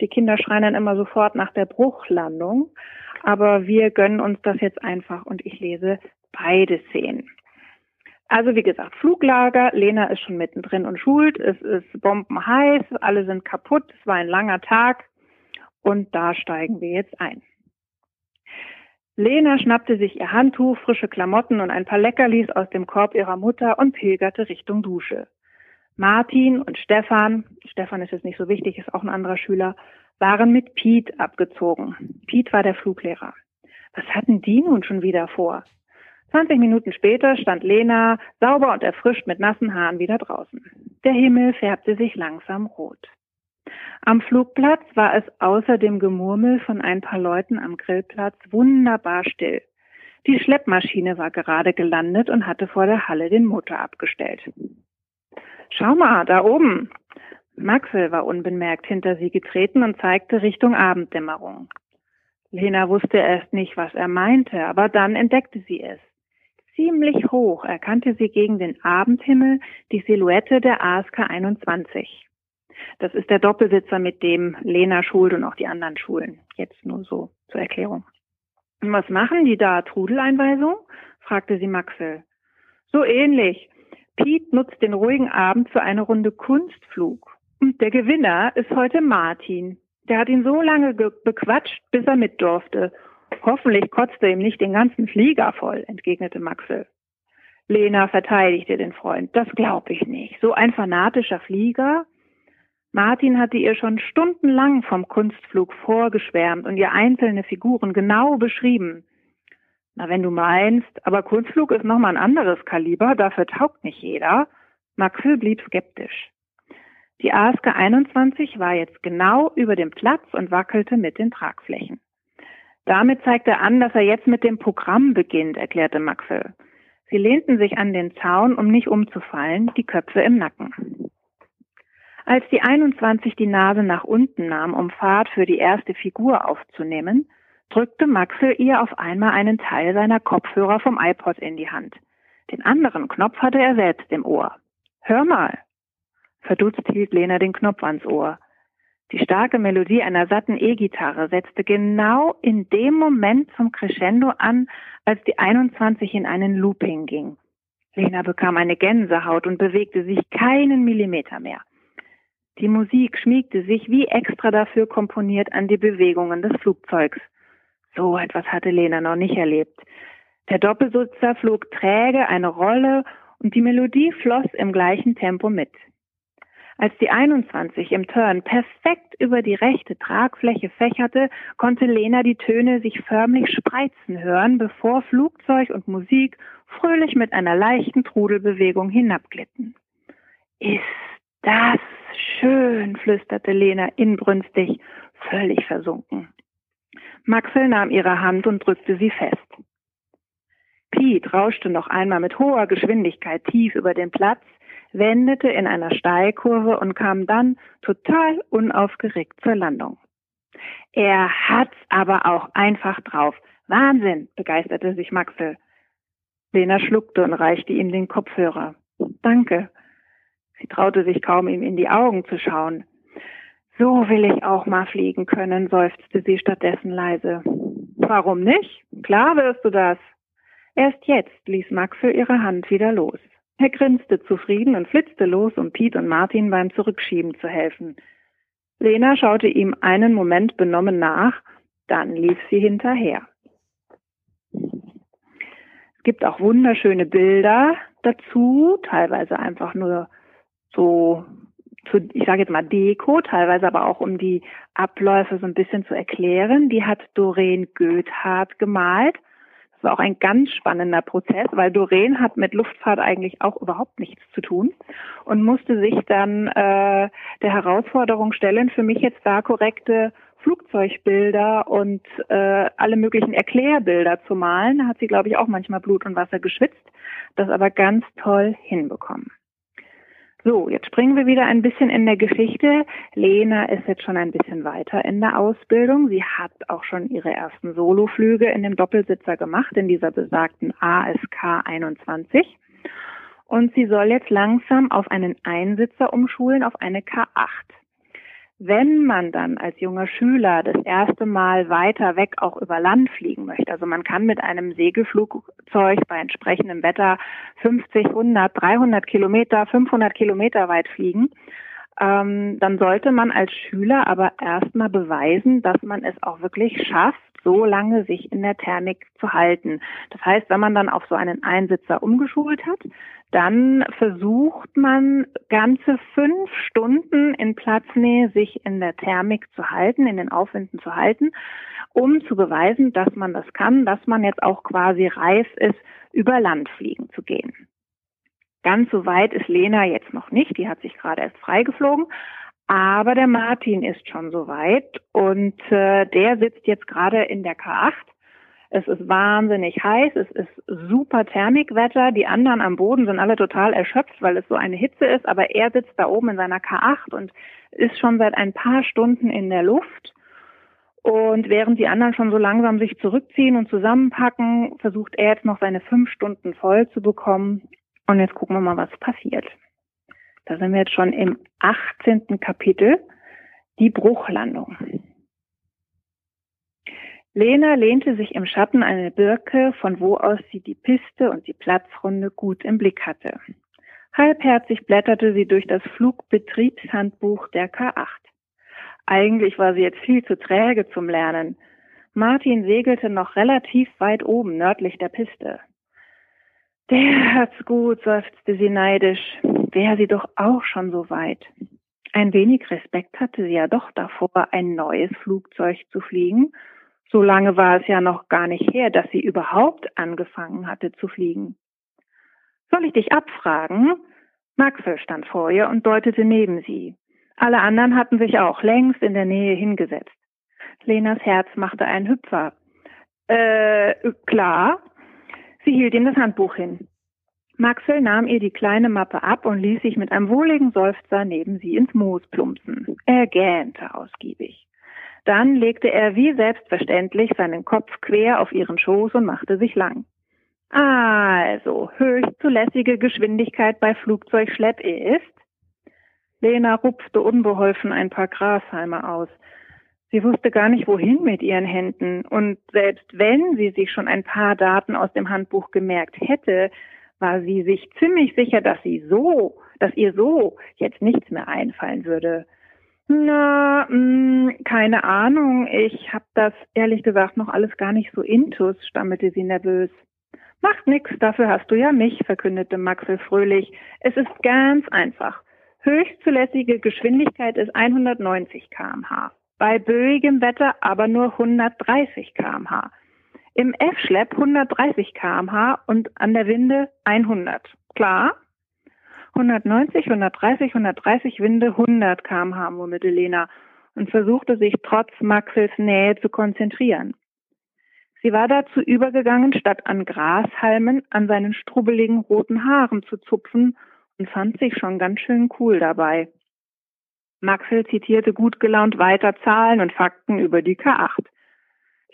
Die Kinder schreien dann immer sofort nach der Bruchlandung. Aber wir gönnen uns das jetzt einfach und ich lese beide Szenen. Also wie gesagt, Fluglager, Lena ist schon mittendrin und schult, es ist bombenheiß, alle sind kaputt, es war ein langer Tag und da steigen wir jetzt ein. Lena schnappte sich ihr Handtuch, frische Klamotten und ein paar Leckerlis aus dem Korb ihrer Mutter und pilgerte Richtung Dusche. Martin und Stefan, Stefan ist jetzt nicht so wichtig, ist auch ein anderer Schüler, waren mit Piet abgezogen. Piet war der Fluglehrer. Was hatten die nun schon wieder vor? 20 Minuten später stand Lena sauber und erfrischt mit nassen Haaren wieder draußen. Der Himmel färbte sich langsam rot. Am Flugplatz war es außer dem Gemurmel von ein paar Leuten am Grillplatz wunderbar still. Die Schleppmaschine war gerade gelandet und hatte vor der Halle den Motor abgestellt. Schau mal, da oben. Maxwell war unbemerkt hinter sie getreten und zeigte Richtung Abenddämmerung. Lena wusste erst nicht, was er meinte, aber dann entdeckte sie es. Ziemlich hoch erkannte sie gegen den Abendhimmel die Silhouette der ASK 21. Das ist der Doppelsitzer, mit dem Lena schult und auch die anderen Schulen. Jetzt nur so zur Erklärung. Und was machen die da? Trudeleinweisung? fragte sie Maxel. So ähnlich. Piet nutzt den ruhigen Abend für eine Runde Kunstflug. Und der Gewinner ist heute Martin. Der hat ihn so lange bequatscht, bis er mit durfte. Hoffentlich kotzte ihm nicht den ganzen Flieger voll, entgegnete Maxel. Lena verteidigte den Freund. Das glaube ich nicht. So ein fanatischer Flieger? Martin hatte ihr schon stundenlang vom Kunstflug vorgeschwärmt und ihr einzelne Figuren genau beschrieben. Na, wenn du meinst, aber Kunstflug ist nochmal ein anderes Kaliber, dafür taugt nicht jeder. Maxel blieb skeptisch. Die ASK 21 war jetzt genau über dem Platz und wackelte mit den Tragflächen. Damit zeigt er an, dass er jetzt mit dem Programm beginnt, erklärte Maxel. Sie lehnten sich an den Zaun, um nicht umzufallen, die Köpfe im Nacken. Als die 21 die Nase nach unten nahm, um Fahrt für die erste Figur aufzunehmen, drückte Maxel ihr auf einmal einen Teil seiner Kopfhörer vom iPod in die Hand. Den anderen Knopf hatte er selbst im Ohr. Hör mal, Verdutzt hielt Lena den Knopf ans Ohr. Die starke Melodie einer satten E-Gitarre setzte genau in dem Moment zum Crescendo an, als die 21 in einen Looping ging. Lena bekam eine Gänsehaut und bewegte sich keinen Millimeter mehr. Die Musik schmiegte sich wie extra dafür komponiert an die Bewegungen des Flugzeugs. So etwas hatte Lena noch nicht erlebt. Der Doppelsitzer flog träge eine Rolle und die Melodie floss im gleichen Tempo mit. Als die 21 im Turn perfekt über die rechte Tragfläche fächerte, konnte Lena die Töne sich förmlich spreizen hören, bevor Flugzeug und Musik fröhlich mit einer leichten Trudelbewegung hinabglitten. Ist das schön, flüsterte Lena inbrünstig, völlig versunken. Maxel nahm ihre Hand und drückte sie fest. Piet rauschte noch einmal mit hoher Geschwindigkeit tief über den Platz, wendete in einer Steilkurve und kam dann total unaufgeregt zur Landung. Er hat's aber auch einfach drauf. Wahnsinn, begeisterte sich Maxel. Lena schluckte und reichte ihm den Kopfhörer. Danke. Sie traute sich kaum, ihm in die Augen zu schauen. So will ich auch mal fliegen können, seufzte sie stattdessen leise. Warum nicht? Klar wirst du das. Erst jetzt ließ Maxel ihre Hand wieder los. Er grinste zufrieden und flitzte los, um Piet und Martin beim Zurückschieben zu helfen. Lena schaute ihm einen Moment benommen nach, dann lief sie hinterher. Es gibt auch wunderschöne Bilder dazu, teilweise einfach nur so zu, ich sage jetzt mal Deko, teilweise aber auch um die Abläufe so ein bisschen zu erklären. Die hat Doreen Goethardt gemalt. Das war auch ein ganz spannender Prozess, weil Doreen hat mit Luftfahrt eigentlich auch überhaupt nichts zu tun und musste sich dann äh, der Herausforderung stellen, für mich jetzt da korrekte Flugzeugbilder und äh, alle möglichen Erklärbilder zu malen. Da hat sie, glaube ich, auch manchmal Blut und Wasser geschwitzt, das aber ganz toll hinbekommen. So, jetzt springen wir wieder ein bisschen in der Geschichte. Lena ist jetzt schon ein bisschen weiter in der Ausbildung. Sie hat auch schon ihre ersten Soloflüge in dem Doppelsitzer gemacht, in dieser besagten ASK 21. Und sie soll jetzt langsam auf einen Einsitzer umschulen, auf eine K8. Wenn man dann als junger Schüler das erste Mal weiter weg auch über Land fliegen möchte, also man kann mit einem Segelflugzeug bei entsprechendem Wetter 50, 100, 300 Kilometer, 500 Kilometer weit fliegen, ähm, dann sollte man als Schüler aber erstmal beweisen, dass man es auch wirklich schafft, so lange sich in der Thermik zu halten. Das heißt, wenn man dann auf so einen Einsitzer umgeschult hat, dann versucht man ganze fünf Stunden in Platznähe sich in der Thermik zu halten, in den Aufwinden zu halten, um zu beweisen, dass man das kann, dass man jetzt auch quasi reif ist, über Land fliegen zu gehen. Ganz so weit ist Lena jetzt noch nicht, die hat sich gerade erst freigeflogen, aber der Martin ist schon so weit und äh, der sitzt jetzt gerade in der K8 es ist wahnsinnig heiß, es ist super Thermikwetter. Die anderen am Boden sind alle total erschöpft, weil es so eine Hitze ist. Aber er sitzt da oben in seiner K8 und ist schon seit ein paar Stunden in der Luft. Und während die anderen schon so langsam sich zurückziehen und zusammenpacken, versucht er jetzt noch seine fünf Stunden voll zu bekommen. Und jetzt gucken wir mal, was passiert. Da sind wir jetzt schon im 18. Kapitel, die Bruchlandung. Lena lehnte sich im Schatten einer Birke, von wo aus sie die Piste und die Platzrunde gut im Blick hatte. Halbherzig blätterte sie durch das Flugbetriebshandbuch der K8. Eigentlich war sie jetzt viel zu träge zum Lernen. Martin segelte noch relativ weit oben nördlich der Piste. Der hat's gut, seufzte sie neidisch. Wäre sie doch auch schon so weit. Ein wenig Respekt hatte sie ja doch davor, ein neues Flugzeug zu fliegen so lange war es ja noch gar nicht her, dass sie überhaupt angefangen hatte zu fliegen. Soll ich dich abfragen? Maxwell stand vor ihr und deutete neben sie. Alle anderen hatten sich auch längst in der Nähe hingesetzt. Lenas Herz machte einen Hüpfer. Äh, klar. Sie hielt ihm das Handbuch hin. Maxwell nahm ihr die kleine Mappe ab und ließ sich mit einem wohligen Seufzer neben sie ins Moos plumpsen. Er gähnte ausgiebig. Dann legte er wie selbstverständlich seinen Kopf quer auf ihren Schoß und machte sich lang. Also, höchst zulässige Geschwindigkeit bei Flugzeugschlepp ist? Lena rupfte unbeholfen ein paar Grashalme aus. Sie wusste gar nicht, wohin mit ihren Händen, und selbst wenn sie sich schon ein paar Daten aus dem Handbuch gemerkt hätte, war sie sich ziemlich sicher, dass sie so, dass ihr so jetzt nichts mehr einfallen würde. Na, mh, hm, keine Ahnung. Ich habe das ehrlich gesagt noch alles gar nicht so intus, stammelte sie nervös. Macht nix, dafür hast du ja mich, verkündete Maxel fröhlich. Es ist ganz einfach. Höchstzulässige Geschwindigkeit ist 190 kmh. Bei böigem Wetter aber nur 130 kmh. Im F-Schlepp 130 kmh und an der Winde 100. Klar? 190, 130, 130 Winde, 100 kmh, murmelte Lena und versuchte sich trotz Maxels Nähe zu konzentrieren. Sie war dazu übergegangen, statt an Grashalmen an seinen strubbeligen roten Haaren zu zupfen und fand sich schon ganz schön cool dabei. Maxel zitierte gut gelaunt weiter Zahlen und Fakten über die K8.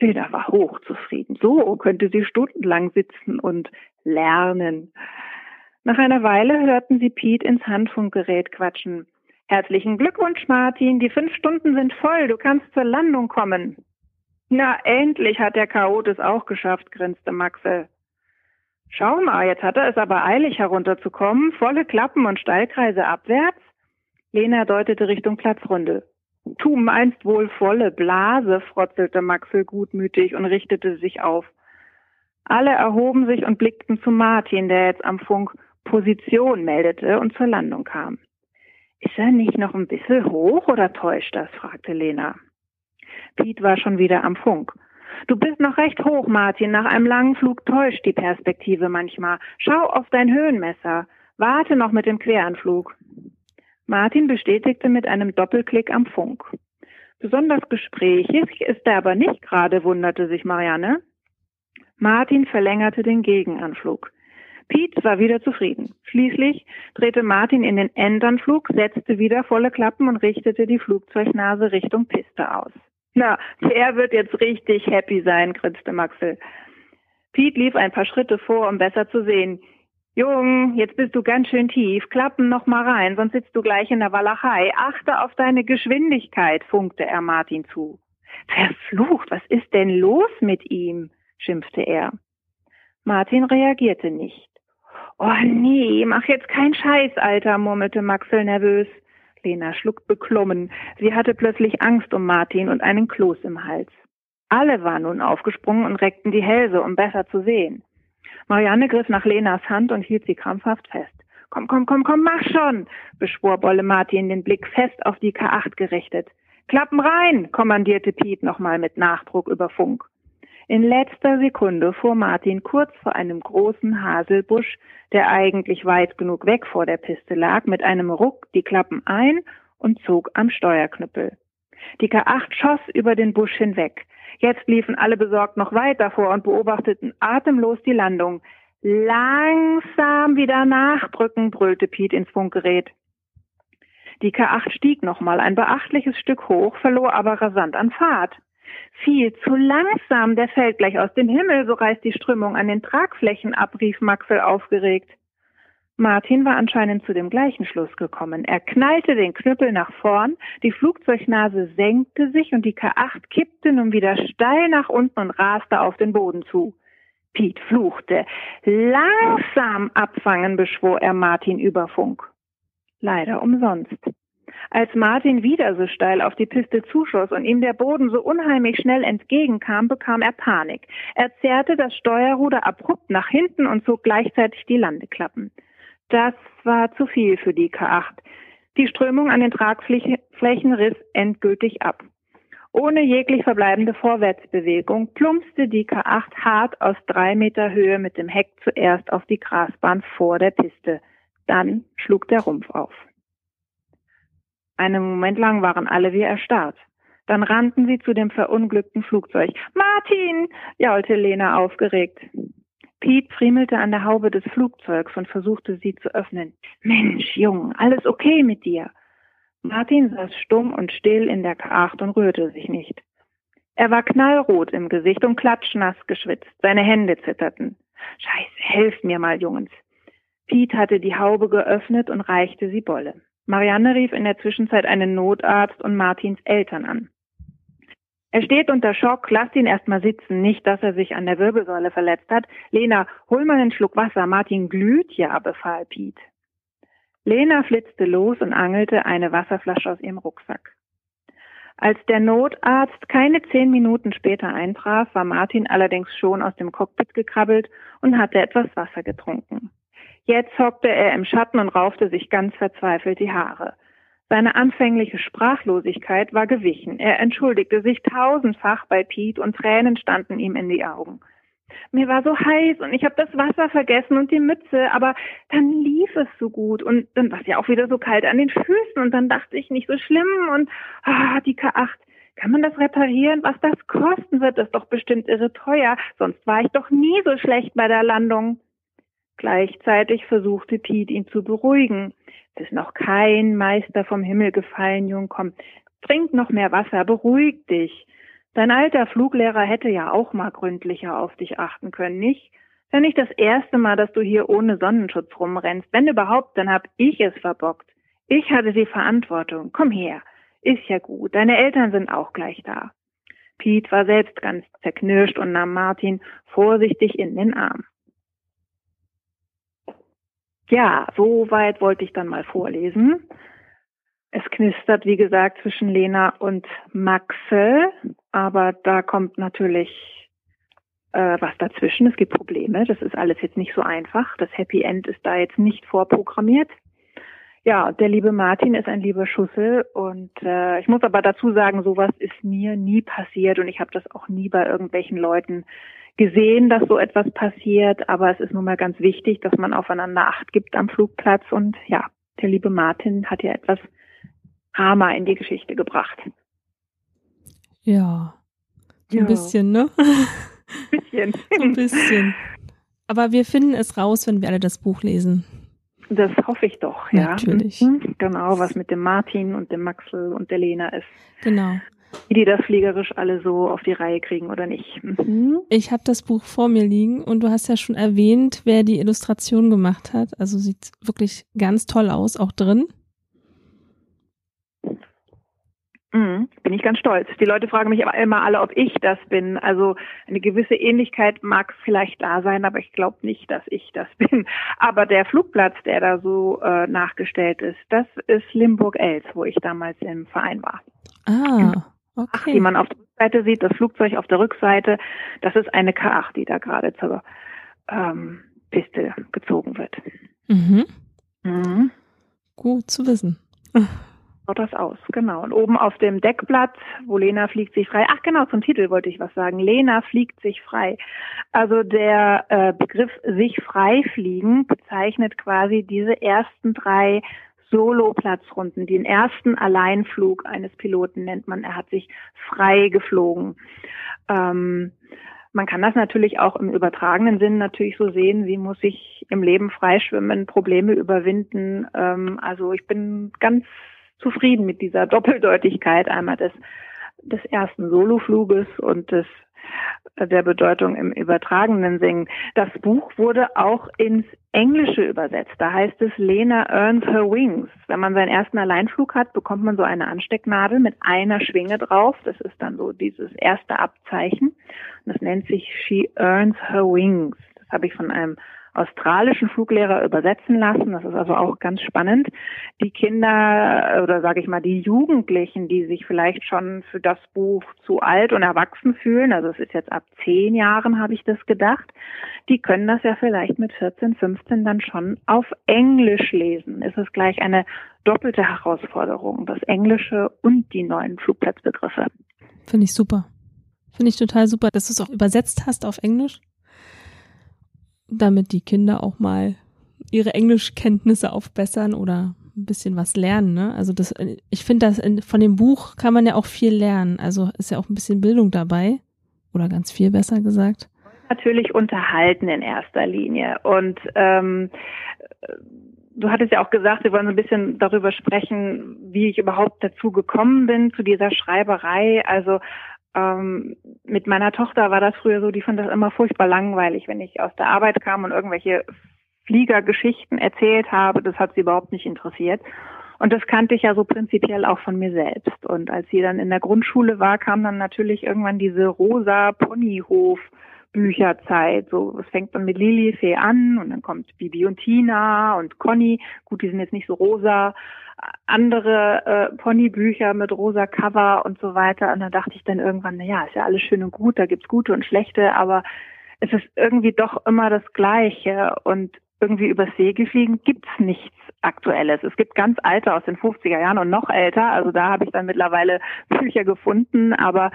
Lena war hochzufrieden. So könnte sie stundenlang sitzen und lernen. Nach einer Weile hörten sie Pete ins Handfunkgerät quatschen. Herzlichen Glückwunsch, Martin. Die fünf Stunden sind voll. Du kannst zur Landung kommen. Na, endlich hat der Chaot es auch geschafft, grinste Maxel. Schau mal, jetzt hat er es aber eilig herunterzukommen. Volle Klappen und Steilkreise abwärts. Lena deutete Richtung Platzrunde. Du meinst wohl volle Blase, frotzelte Maxel gutmütig und richtete sich auf. Alle erhoben sich und blickten zu Martin, der jetzt am Funk Position meldete und zur Landung kam. Ist er nicht noch ein bisschen hoch oder täuscht das? fragte Lena. Piet war schon wieder am Funk. Du bist noch recht hoch, Martin. Nach einem langen Flug täuscht die Perspektive manchmal. Schau auf dein Höhenmesser. Warte noch mit dem Queranflug. Martin bestätigte mit einem Doppelklick am Funk. Besonders gesprächig ist er aber nicht gerade, wunderte sich Marianne. Martin verlängerte den Gegenanflug. Pete war wieder zufrieden. Schließlich drehte Martin in den Endanflug, setzte wieder volle Klappen und richtete die Flugzeugnase Richtung Piste aus. Na, der wird jetzt richtig happy sein, grinste Maxel. Pete lief ein paar Schritte vor, um besser zu sehen. Jung, jetzt bist du ganz schön tief. Klappen noch mal rein, sonst sitzt du gleich in der Walachei. Achte auf deine Geschwindigkeit, funkte er Martin zu. Verflucht, was ist denn los mit ihm? schimpfte er. Martin reagierte nicht. Oh nee, mach jetzt keinen Scheiß, Alter, murmelte Maxel nervös. Lena schluckt beklommen. Sie hatte plötzlich Angst um Martin und einen Kloß im Hals. Alle waren nun aufgesprungen und reckten die Hälse, um besser zu sehen. Marianne griff nach Lenas Hand und hielt sie krampfhaft fest. Komm, komm, komm, komm, mach schon, beschwor Bolle Martin, den Blick fest auf die K8 gerichtet. Klappen rein, kommandierte Piet nochmal mit Nachdruck über Funk. In letzter Sekunde fuhr Martin kurz vor einem großen Haselbusch, der eigentlich weit genug weg vor der Piste lag, mit einem Ruck die Klappen ein und zog am Steuerknüppel. Die K8 schoss über den Busch hinweg. Jetzt liefen alle besorgt noch weiter vor und beobachteten atemlos die Landung. Langsam wieder nachdrücken, brüllte Piet ins Funkgerät. Die K8 stieg nochmal ein beachtliches Stück hoch, verlor aber rasant an Fahrt. Viel zu langsam, der fällt gleich aus dem Himmel, so reißt die Strömung an den Tragflächen ab, rief Maxwell aufgeregt. Martin war anscheinend zu dem gleichen Schluss gekommen. Er knallte den Knüppel nach vorn, die Flugzeugnase senkte sich und die K8 kippte nun wieder steil nach unten und raste auf den Boden zu. Piet fluchte. Langsam abfangen, beschwor er Martin über Funk. Leider umsonst. Als Martin wieder so steil auf die Piste zuschoss und ihm der Boden so unheimlich schnell entgegenkam, bekam er Panik. Er zerrte das Steuerruder abrupt nach hinten und zog gleichzeitig die Landeklappen. Das war zu viel für die K8. Die Strömung an den Tragflächen riss endgültig ab. Ohne jeglich verbleibende Vorwärtsbewegung plumpste die K8 hart aus drei Meter Höhe mit dem Heck zuerst auf die Grasbahn vor der Piste. Dann schlug der Rumpf auf. Einen Moment lang waren alle wie erstarrt. Dann rannten sie zu dem verunglückten Flugzeug. Martin! jaulte Lena aufgeregt. Pete friemelte an der Haube des Flugzeugs und versuchte sie zu öffnen. Mensch, Jung, alles okay mit dir? Martin saß stumm und still in der K8 und rührte sich nicht. Er war knallrot im Gesicht und klatschnass geschwitzt. Seine Hände zitterten. Scheiße, helft mir mal, Jungens. Pete hatte die Haube geöffnet und reichte sie Bolle. Marianne rief in der Zwischenzeit einen Notarzt und Martins Eltern an. Er steht unter Schock, lasst ihn erstmal sitzen, nicht, dass er sich an der Wirbelsäule verletzt hat. Lena, hol mal einen Schluck Wasser, Martin glüht ja, befahl Piet. Lena flitzte los und angelte eine Wasserflasche aus ihrem Rucksack. Als der Notarzt keine zehn Minuten später eintraf, war Martin allerdings schon aus dem Cockpit gekrabbelt und hatte etwas Wasser getrunken. Jetzt hockte er im Schatten und raufte sich ganz verzweifelt die Haare. Seine anfängliche Sprachlosigkeit war gewichen. Er entschuldigte sich tausendfach bei Pete und Tränen standen ihm in die Augen. Mir war so heiß und ich habe das Wasser vergessen und die Mütze, aber dann lief es so gut und dann war es ja auch wieder so kalt an den Füßen und dann dachte ich nicht so schlimm und ah, die K8, kann man das reparieren? Was das kosten wird, ist doch bestimmt irre teuer, sonst war ich doch nie so schlecht bei der Landung. Gleichzeitig versuchte Pete ihn zu beruhigen. Es ist noch kein Meister vom Himmel gefallen, Jung, komm, trink noch mehr Wasser, beruhig dich. Dein alter Fluglehrer hätte ja auch mal gründlicher auf dich achten können, nicht? Wenn nicht das erste Mal, dass du hier ohne Sonnenschutz rumrennst. Wenn überhaupt, dann hab ich es verbockt. Ich hatte die Verantwortung. Komm her. Ist ja gut. Deine Eltern sind auch gleich da. Pete war selbst ganz zerknirscht und nahm Martin vorsichtig in den Arm. Ja, so weit wollte ich dann mal vorlesen. Es knistert, wie gesagt, zwischen Lena und Maxel, aber da kommt natürlich äh, was dazwischen. Es gibt Probleme. Das ist alles jetzt nicht so einfach. Das Happy End ist da jetzt nicht vorprogrammiert. Ja, der liebe Martin ist ein lieber Schussel und äh, ich muss aber dazu sagen, sowas ist mir nie passiert und ich habe das auch nie bei irgendwelchen Leuten gesehen, dass so etwas passiert, aber es ist nun mal ganz wichtig, dass man aufeinander Acht gibt am Flugplatz und ja, der liebe Martin hat ja etwas Drama in die Geschichte gebracht. Ja, ein bisschen, ne? Bisschen. so ein bisschen. Aber wir finden es raus, wenn wir alle das Buch lesen. Das hoffe ich doch, ja. Natürlich. Mhm. Genau, was mit dem Martin und dem Maxel und der Lena ist. Genau wie die das fliegerisch alle so auf die Reihe kriegen oder nicht. Mhm. Ich habe das Buch vor mir liegen und du hast ja schon erwähnt, wer die Illustration gemacht hat. Also sieht wirklich ganz toll aus, auch drin. Mhm, bin ich ganz stolz. Die Leute fragen mich aber immer alle, ob ich das bin. Also eine gewisse Ähnlichkeit mag vielleicht da sein, aber ich glaube nicht, dass ich das bin. Aber der Flugplatz, der da so äh, nachgestellt ist, das ist Limburg-Els, wo ich damals im Verein war. Ah, Okay. die man auf der Rückseite sieht, das Flugzeug auf der Rückseite, das ist eine K8, die da gerade zur ähm, Piste gezogen wird. Mhm. Mhm. Gut zu wissen. Schaut das aus, genau. Und oben auf dem Deckblatt, wo Lena fliegt sich frei. Ach genau, zum Titel wollte ich was sagen. Lena fliegt sich frei. Also der äh, Begriff sich frei fliegen bezeichnet quasi diese ersten drei Solo-Platzrunden. Den ersten Alleinflug eines Piloten nennt man. Er hat sich frei geflogen. Ähm, man kann das natürlich auch im übertragenen Sinn natürlich so sehen, wie muss ich im Leben freischwimmen, Probleme überwinden. Ähm, also ich bin ganz zufrieden mit dieser Doppeldeutigkeit einmal des des ersten Solofluges und des der Bedeutung im übertragenen Singen. Das Buch wurde auch ins Englische übersetzt. Da heißt es Lena earns her wings. Wenn man seinen ersten Alleinflug hat, bekommt man so eine Anstecknadel mit einer Schwinge drauf. Das ist dann so dieses erste Abzeichen. Das nennt sich She earns her wings. Das habe ich von einem australischen Fluglehrer übersetzen lassen. Das ist also auch ganz spannend. Die Kinder oder sage ich mal die Jugendlichen, die sich vielleicht schon für das Buch zu alt und erwachsen fühlen, also es ist jetzt ab zehn Jahren, habe ich das gedacht, die können das ja vielleicht mit 14, 15 dann schon auf Englisch lesen. Es ist gleich eine doppelte Herausforderung, das Englische und die neuen Flugplatzbegriffe. Finde ich super. Finde ich total super, dass du es auch übersetzt hast auf Englisch damit die Kinder auch mal ihre Englischkenntnisse aufbessern oder ein bisschen was lernen. Ne? Also das, ich finde, von dem Buch kann man ja auch viel lernen. Also ist ja auch ein bisschen Bildung dabei oder ganz viel besser gesagt. Natürlich unterhalten in erster Linie und ähm, du hattest ja auch gesagt, wir wollen so ein bisschen darüber sprechen, wie ich überhaupt dazu gekommen bin zu dieser Schreiberei. Also ähm, mit meiner Tochter war das früher so, die fand das immer furchtbar langweilig, wenn ich aus der Arbeit kam und irgendwelche Fliegergeschichten erzählt habe. Das hat sie überhaupt nicht interessiert. Und das kannte ich ja so prinzipiell auch von mir selbst. Und als sie dann in der Grundschule war, kam dann natürlich irgendwann diese rosa Ponyhof Bücherzeit. So, es fängt dann mit Lilifee an und dann kommt Bibi und Tina und Conny. Gut, die sind jetzt nicht so rosa, andere äh, Ponybücher mit rosa Cover und so weiter. Und da dachte ich dann irgendwann, na ja, ist ja alles schön und gut, da gibt's gute und schlechte, aber es ist irgendwie doch immer das Gleiche und irgendwie übers Segel fliegen gibt's nichts Aktuelles. Es gibt ganz alte aus den 50er Jahren und noch älter. Also da habe ich dann mittlerweile Bücher gefunden, aber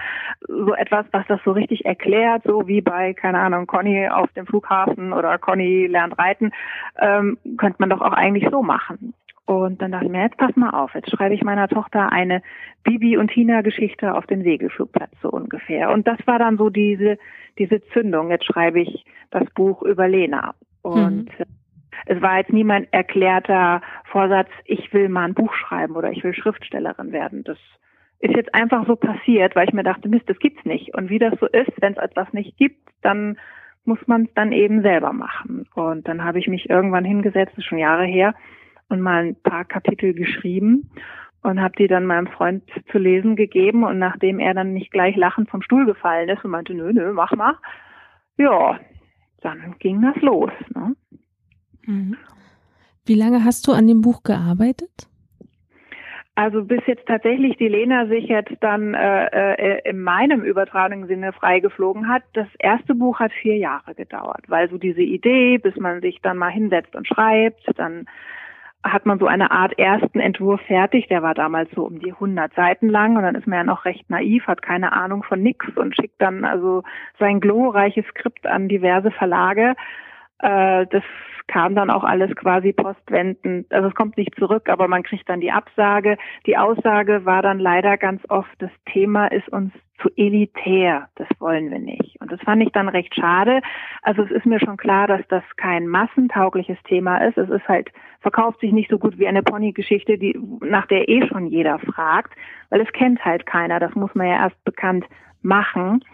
so etwas, was das so richtig erklärt, so wie bei, keine Ahnung, Conny auf dem Flughafen oder Conny lernt reiten, ähm, könnte man doch auch eigentlich so machen. Und dann dachte ich mir, jetzt pass mal auf, jetzt schreibe ich meiner Tochter eine Bibi und Tina Geschichte auf dem Segelflugplatz so ungefähr. Und das war dann so diese, diese Zündung. Jetzt schreibe ich das Buch über Lena. Und mhm. es war jetzt nie mein erklärter Vorsatz, ich will mal ein Buch schreiben oder ich will Schriftstellerin werden. Das ist jetzt einfach so passiert, weil ich mir dachte, Mist, das gibt's nicht. Und wie das so ist, wenn es etwas nicht gibt, dann muss man es dann eben selber machen. Und dann habe ich mich irgendwann hingesetzt, das ist schon Jahre her, und mal ein paar Kapitel geschrieben und habe die dann meinem Freund zu lesen gegeben und nachdem er dann nicht gleich lachend vom Stuhl gefallen ist und meinte, nö, nö, mach mal, ja, dann ging das los. Ne? Mhm. Wie lange hast du an dem Buch gearbeitet? Also bis jetzt tatsächlich die Lena sich jetzt dann äh, äh, in meinem übertragenen Sinne freigeflogen hat. Das erste Buch hat vier Jahre gedauert, weil so diese Idee, bis man sich dann mal hinsetzt und schreibt, dann hat man so eine Art ersten Entwurf fertig, der war damals so um die 100 Seiten lang und dann ist man ja noch recht naiv, hat keine Ahnung von nix und schickt dann also sein glorreiches Skript an diverse Verlage. Äh, das kam dann auch alles quasi postwendend. Also es kommt nicht zurück, aber man kriegt dann die Absage. Die Aussage war dann leider ganz oft, das Thema ist uns zu elitär. Das wollen wir nicht. Und das fand ich dann recht schade. Also es ist mir schon klar, dass das kein massentaugliches Thema ist. Es ist halt, verkauft sich nicht so gut wie eine Pony-Geschichte, die, nach der eh schon jeder fragt, weil es kennt halt keiner. Das muss man ja erst bekannt machen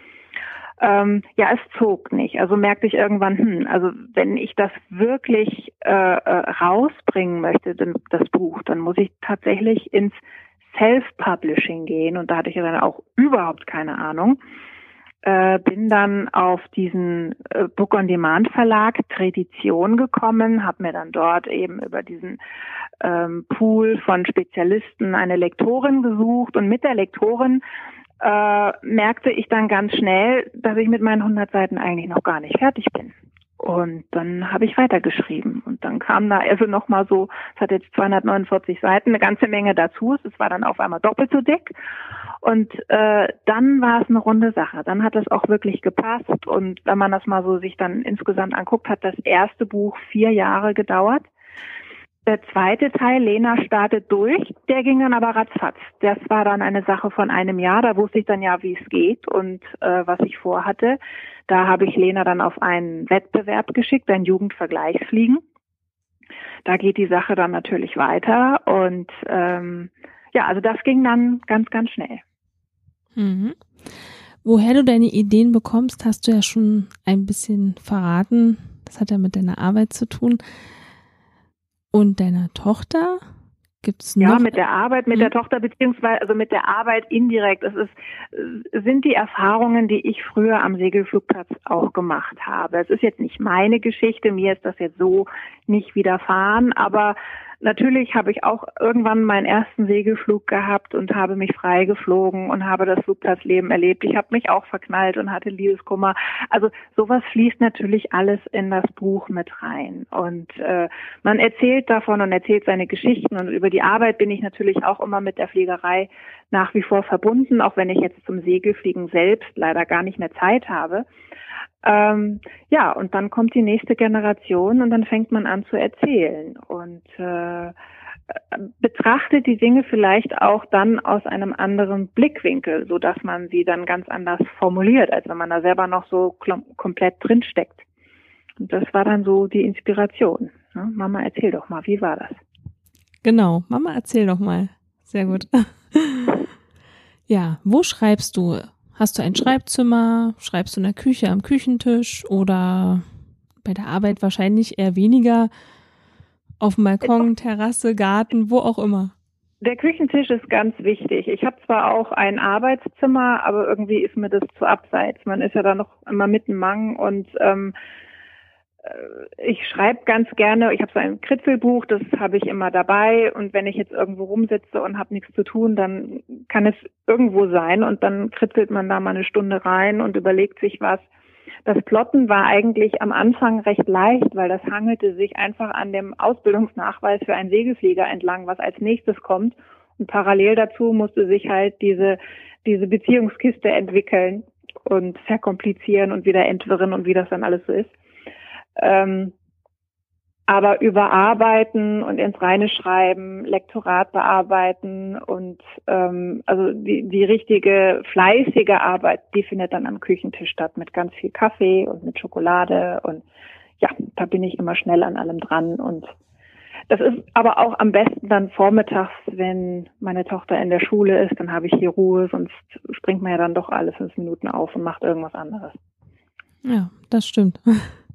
ähm, ja, es zog nicht. Also merkte ich irgendwann, hm, also wenn ich das wirklich äh, äh, rausbringen möchte, das Buch, dann muss ich tatsächlich ins Self-Publishing gehen und da hatte ich dann auch überhaupt keine Ahnung. Äh, bin dann auf diesen äh, Book on Demand Verlag Tradition gekommen, habe mir dann dort eben über diesen ähm, Pool von Spezialisten eine Lektorin gesucht und mit der Lektorin äh, merkte ich dann ganz schnell, dass ich mit meinen 100 Seiten eigentlich noch gar nicht fertig bin. Und dann habe ich weitergeschrieben. Und dann kam da also nochmal so, es hat jetzt 249 Seiten, eine ganze Menge dazu. Es war dann auf einmal doppelt so dick. Und äh, dann war es eine runde Sache. Dann hat es auch wirklich gepasst. Und wenn man das mal so sich dann insgesamt anguckt, hat das erste Buch vier Jahre gedauert. Der zweite Teil, Lena startet durch, der ging dann aber ratzfatz. Das war dann eine Sache von einem Jahr, da wusste ich dann ja, wie es geht und äh, was ich vorhatte. Da habe ich Lena dann auf einen Wettbewerb geschickt, ein Jugendvergleichsfliegen. Da geht die Sache dann natürlich weiter und ähm, ja, also das ging dann ganz, ganz schnell. Mhm. Woher du deine Ideen bekommst, hast du ja schon ein bisschen verraten. Das hat ja mit deiner Arbeit zu tun. Und deiner Tochter? Gibt's noch? Ja, mit der Arbeit, mit mhm. der Tochter, beziehungsweise also mit der Arbeit indirekt. Es ist, sind die Erfahrungen, die ich früher am Segelflugplatz auch gemacht habe. Es ist jetzt nicht meine Geschichte, mir ist das jetzt so nicht widerfahren, aber Natürlich habe ich auch irgendwann meinen ersten Segelflug gehabt und habe mich frei geflogen und habe das Flugplatzleben erlebt. Ich habe mich auch verknallt und hatte Liebeskummer. Also sowas fließt natürlich alles in das Buch mit rein. Und äh, man erzählt davon und erzählt seine Geschichten. Und über die Arbeit bin ich natürlich auch immer mit der Fliegerei nach wie vor verbunden, auch wenn ich jetzt zum Segelfliegen selbst leider gar nicht mehr Zeit habe. Ähm, ja, und dann kommt die nächste Generation und dann fängt man an zu erzählen und äh, betrachtet die Dinge vielleicht auch dann aus einem anderen Blickwinkel, so dass man sie dann ganz anders formuliert, als wenn man da selber noch so komplett drinsteckt. Und das war dann so die Inspiration. Ne? Mama, erzähl doch mal, wie war das? Genau, Mama, erzähl doch mal. Sehr gut. ja, wo schreibst du? Hast du ein Schreibzimmer? Schreibst du in der Küche am Küchentisch oder bei der Arbeit wahrscheinlich eher weniger? Auf dem Balkon, Terrasse, Garten, wo auch immer. Der Küchentisch ist ganz wichtig. Ich habe zwar auch ein Arbeitszimmer, aber irgendwie ist mir das zu abseits. Man ist ja da noch immer mitten Mang und ähm, äh, ich schreibe ganz gerne, ich habe so ein Kritzelbuch, das habe ich immer dabei und wenn ich jetzt irgendwo rumsitze und habe nichts zu tun, dann kann es irgendwo sein und dann kritzelt man da mal eine Stunde rein und überlegt sich was. Das Plotten war eigentlich am Anfang recht leicht, weil das hangelte sich einfach an dem Ausbildungsnachweis für einen Segelflieger entlang, was als nächstes kommt. Und parallel dazu musste sich halt diese, diese Beziehungskiste entwickeln und verkomplizieren und wieder entwirren und wie das dann alles so ist. Ähm, aber überarbeiten und ins Reine schreiben, Lektorat bearbeiten und ähm, also die, die richtige fleißige Arbeit, die findet dann am Küchentisch statt mit ganz viel Kaffee und mit Schokolade und ja, da bin ich immer schnell an allem dran und das ist aber auch am besten dann vormittags, wenn meine Tochter in der Schule ist, dann habe ich hier Ruhe, sonst springt man ja dann doch alle fünf Minuten auf und macht irgendwas anderes. Ja, das stimmt.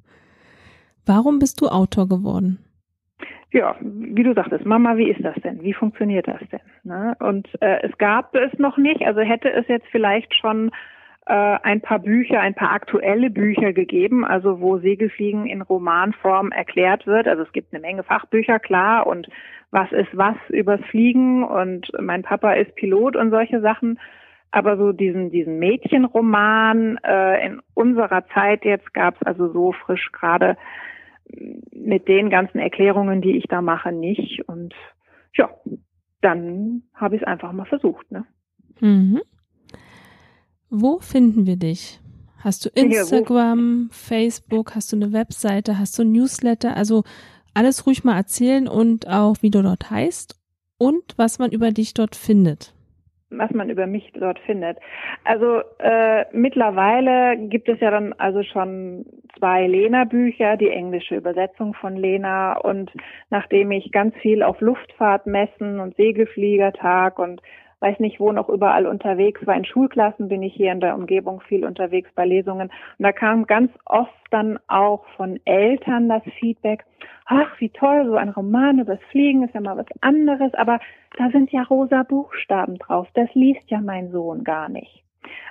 Warum bist du Autor geworden? Ja, wie du sagtest, Mama, wie ist das denn? Wie funktioniert das denn? Ne? Und äh, es gab es noch nicht, also hätte es jetzt vielleicht schon äh, ein paar Bücher, ein paar aktuelle Bücher gegeben, also wo Segelfliegen in Romanform erklärt wird. Also es gibt eine Menge Fachbücher, klar, und was ist was übers Fliegen und mein Papa ist Pilot und solche Sachen. Aber so diesen, diesen Mädchenroman äh, in unserer Zeit jetzt gab es also so frisch gerade mit den ganzen Erklärungen, die ich da mache, nicht. Und ja, dann habe ich es einfach mal versucht. Ne? Mhm. Wo finden wir dich? Hast du Instagram, Facebook, hast du eine Webseite, hast du ein Newsletter? Also alles ruhig mal erzählen und auch wie du dort heißt und was man über dich dort findet was man über mich dort findet. Also äh, mittlerweile gibt es ja dann also schon zwei Lena-Bücher, die englische Übersetzung von Lena. Und nachdem ich ganz viel auf Luftfahrtmessen und Segelfliegertag und weiß nicht wo noch überall unterwegs war. In Schulklassen bin ich hier in der Umgebung viel unterwegs bei Lesungen. Und da kam ganz oft dann auch von Eltern das Feedback, ach, wie toll, so ein Roman übers Fliegen ist ja mal was anderes, aber da sind ja rosa Buchstaben drauf. Das liest ja mein Sohn gar nicht.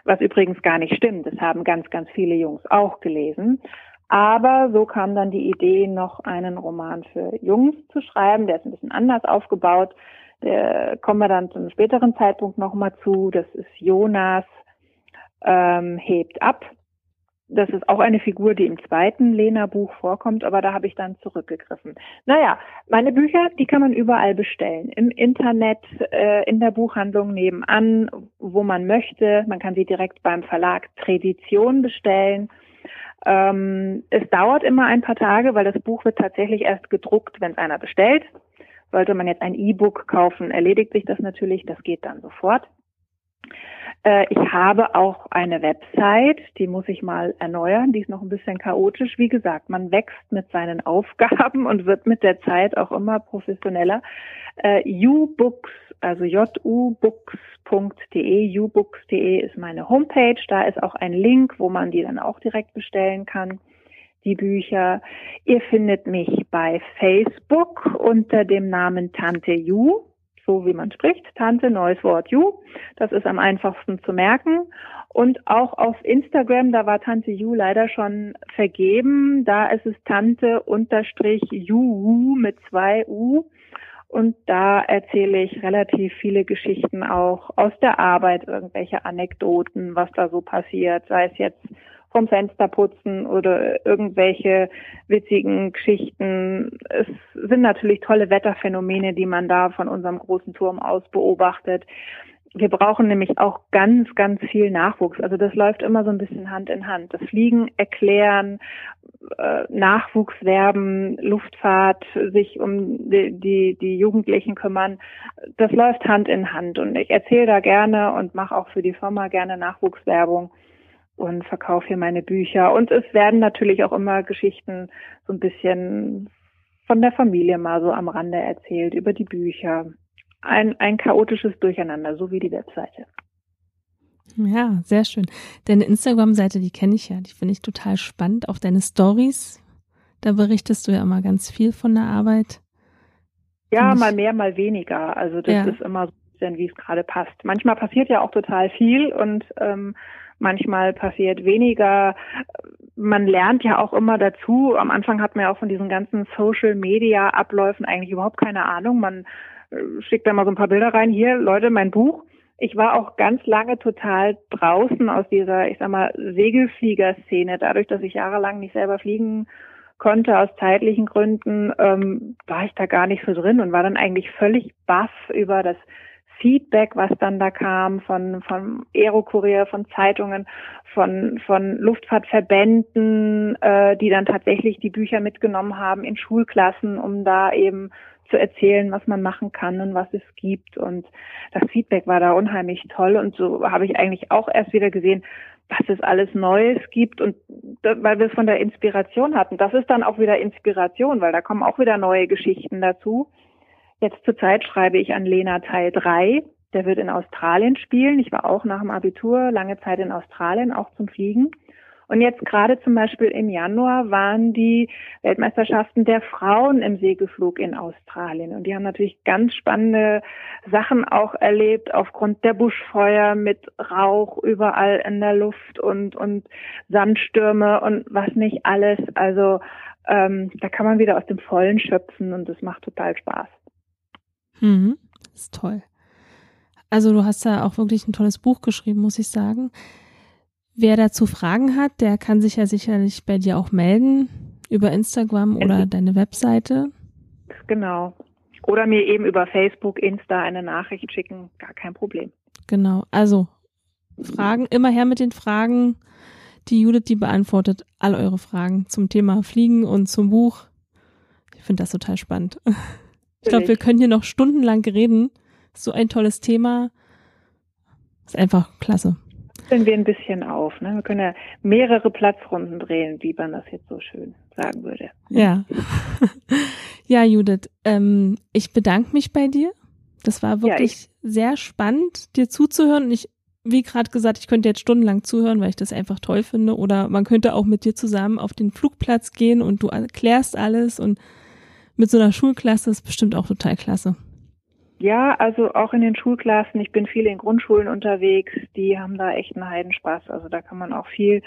Was übrigens gar nicht stimmt. Das haben ganz, ganz viele Jungs auch gelesen. Aber so kam dann die Idee, noch einen Roman für Jungs zu schreiben. Der ist ein bisschen anders aufgebaut. Der kommen wir dann zu einem späteren Zeitpunkt nochmal zu. Das ist Jonas ähm, hebt ab. Das ist auch eine Figur, die im zweiten Lena-Buch vorkommt, aber da habe ich dann zurückgegriffen. Naja, meine Bücher, die kann man überall bestellen. Im Internet, äh, in der Buchhandlung nebenan, wo man möchte. Man kann sie direkt beim Verlag Tradition bestellen. Ähm, es dauert immer ein paar Tage, weil das Buch wird tatsächlich erst gedruckt, wenn es einer bestellt. Sollte man jetzt ein E-Book kaufen, erledigt sich das natürlich. Das geht dann sofort. Äh, ich habe auch eine Website, die muss ich mal erneuern, die ist noch ein bisschen chaotisch. Wie gesagt, man wächst mit seinen Aufgaben und wird mit der Zeit auch immer professioneller. Äh, ubooks, also jubooks.de, ubooks.de ist meine Homepage. Da ist auch ein Link, wo man die dann auch direkt bestellen kann die Bücher. Ihr findet mich bei Facebook unter dem Namen Tante Ju so wie man spricht, Tante, neues Wort Ju. Das ist am einfachsten zu merken. Und auch auf Instagram, da war Tante Ju leider schon vergeben. Da ist es Tante unterstrich Ju mit zwei U. Und da erzähle ich relativ viele Geschichten auch aus der Arbeit, irgendwelche Anekdoten, was da so passiert, sei es jetzt vom Fenster putzen oder irgendwelche witzigen Geschichten. Es sind natürlich tolle Wetterphänomene, die man da von unserem großen Turm aus beobachtet. Wir brauchen nämlich auch ganz, ganz viel Nachwuchs. Also das läuft immer so ein bisschen Hand in Hand. Das Fliegen erklären, äh, Nachwuchs werben, Luftfahrt, sich um die, die, die Jugendlichen kümmern. Das läuft Hand in Hand. Und ich erzähle da gerne und mache auch für die Firma gerne Nachwuchswerbung und verkaufe hier meine Bücher. Und es werden natürlich auch immer Geschichten so ein bisschen von der Familie mal so am Rande erzählt, über die Bücher. Ein, ein chaotisches Durcheinander, so wie die Webseite. Ja, sehr schön. Deine Instagram-Seite, die kenne ich ja, die finde ich total spannend. Auch deine Stories, da berichtest du ja immer ganz viel von der Arbeit. Ja, mal mehr, mal weniger. Also das ja. ist immer so wie es gerade passt. Manchmal passiert ja auch total viel und ähm, manchmal passiert weniger. Man lernt ja auch immer dazu. Am Anfang hat man ja auch von diesen ganzen Social Media Abläufen eigentlich überhaupt keine Ahnung. Man äh, schickt da mal so ein paar Bilder rein. Hier, Leute, mein Buch. Ich war auch ganz lange total draußen aus dieser, ich sag mal, Segelfliegerszene. Dadurch, dass ich jahrelang nicht selber fliegen konnte aus zeitlichen Gründen, ähm, war ich da gar nicht so drin und war dann eigentlich völlig baff über das Feedback, was dann da kam von, von Aerokurier, von Zeitungen, von, von Luftfahrtverbänden, äh, die dann tatsächlich die Bücher mitgenommen haben in Schulklassen, um da eben zu erzählen, was man machen kann und was es gibt. Und das Feedback war da unheimlich toll. Und so habe ich eigentlich auch erst wieder gesehen, was es alles Neues gibt und weil wir es von der Inspiration hatten. Das ist dann auch wieder Inspiration, weil da kommen auch wieder neue Geschichten dazu. Jetzt zurzeit schreibe ich an Lena Teil 3. Der wird in Australien spielen. Ich war auch nach dem Abitur lange Zeit in Australien, auch zum Fliegen. Und jetzt gerade zum Beispiel im Januar waren die Weltmeisterschaften der Frauen im Segelflug in Australien. Und die haben natürlich ganz spannende Sachen auch erlebt aufgrund der Buschfeuer mit Rauch überall in der Luft und, und Sandstürme und was nicht alles. Also ähm, da kann man wieder aus dem Vollen schöpfen und das macht total Spaß. Mhm. Das ist toll. Also du hast da auch wirklich ein tolles Buch geschrieben, muss ich sagen. Wer dazu Fragen hat, der kann sich ja sicherlich bei dir auch melden über Instagram oder deine Webseite. Genau. Oder mir eben über Facebook, Insta eine Nachricht schicken, gar kein Problem. Genau. Also Fragen, immer her mit den Fragen. Die Judith, die beantwortet all eure Fragen zum Thema Fliegen und zum Buch. Ich finde das total spannend. Ich glaube, wir können hier noch stundenlang reden. So ein tolles Thema. Ist einfach klasse. Stellen wir ein bisschen auf. Ne? Wir können ja mehrere Platzrunden drehen, wie man das jetzt so schön sagen würde. Ja. ja, Judith, ähm, ich bedanke mich bei dir. Das war wirklich ja, sehr spannend, dir zuzuhören. Und ich, wie gerade gesagt, ich könnte jetzt stundenlang zuhören, weil ich das einfach toll finde. Oder man könnte auch mit dir zusammen auf den Flugplatz gehen und du erklärst alles und mit so einer Schulklasse ist bestimmt auch total klasse. Ja, also auch in den Schulklassen. Ich bin viel in Grundschulen unterwegs. Die haben da echt einen Heidenspaß. Also da kann man auch viel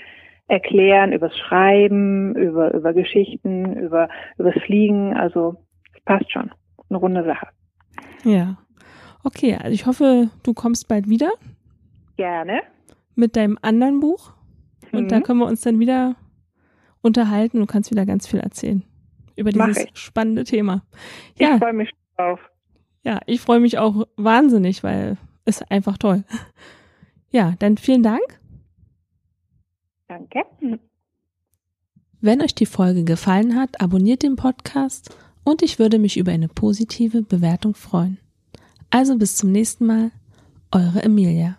erklären übers Schreiben, über, über Geschichten, über, übers Fliegen. Also passt schon. Eine runde Sache. Ja. Okay, also ich hoffe, du kommst bald wieder. Gerne. Mit deinem anderen Buch. Und mhm. da können wir uns dann wieder unterhalten. Du kannst wieder ganz viel erzählen über dieses spannende Thema. Ja. Ich freue mich drauf. Ja, ich freue mich auch wahnsinnig, weil es einfach toll. Ja, dann vielen Dank. Danke. Wenn euch die Folge gefallen hat, abonniert den Podcast und ich würde mich über eine positive Bewertung freuen. Also bis zum nächsten Mal, eure Emilia.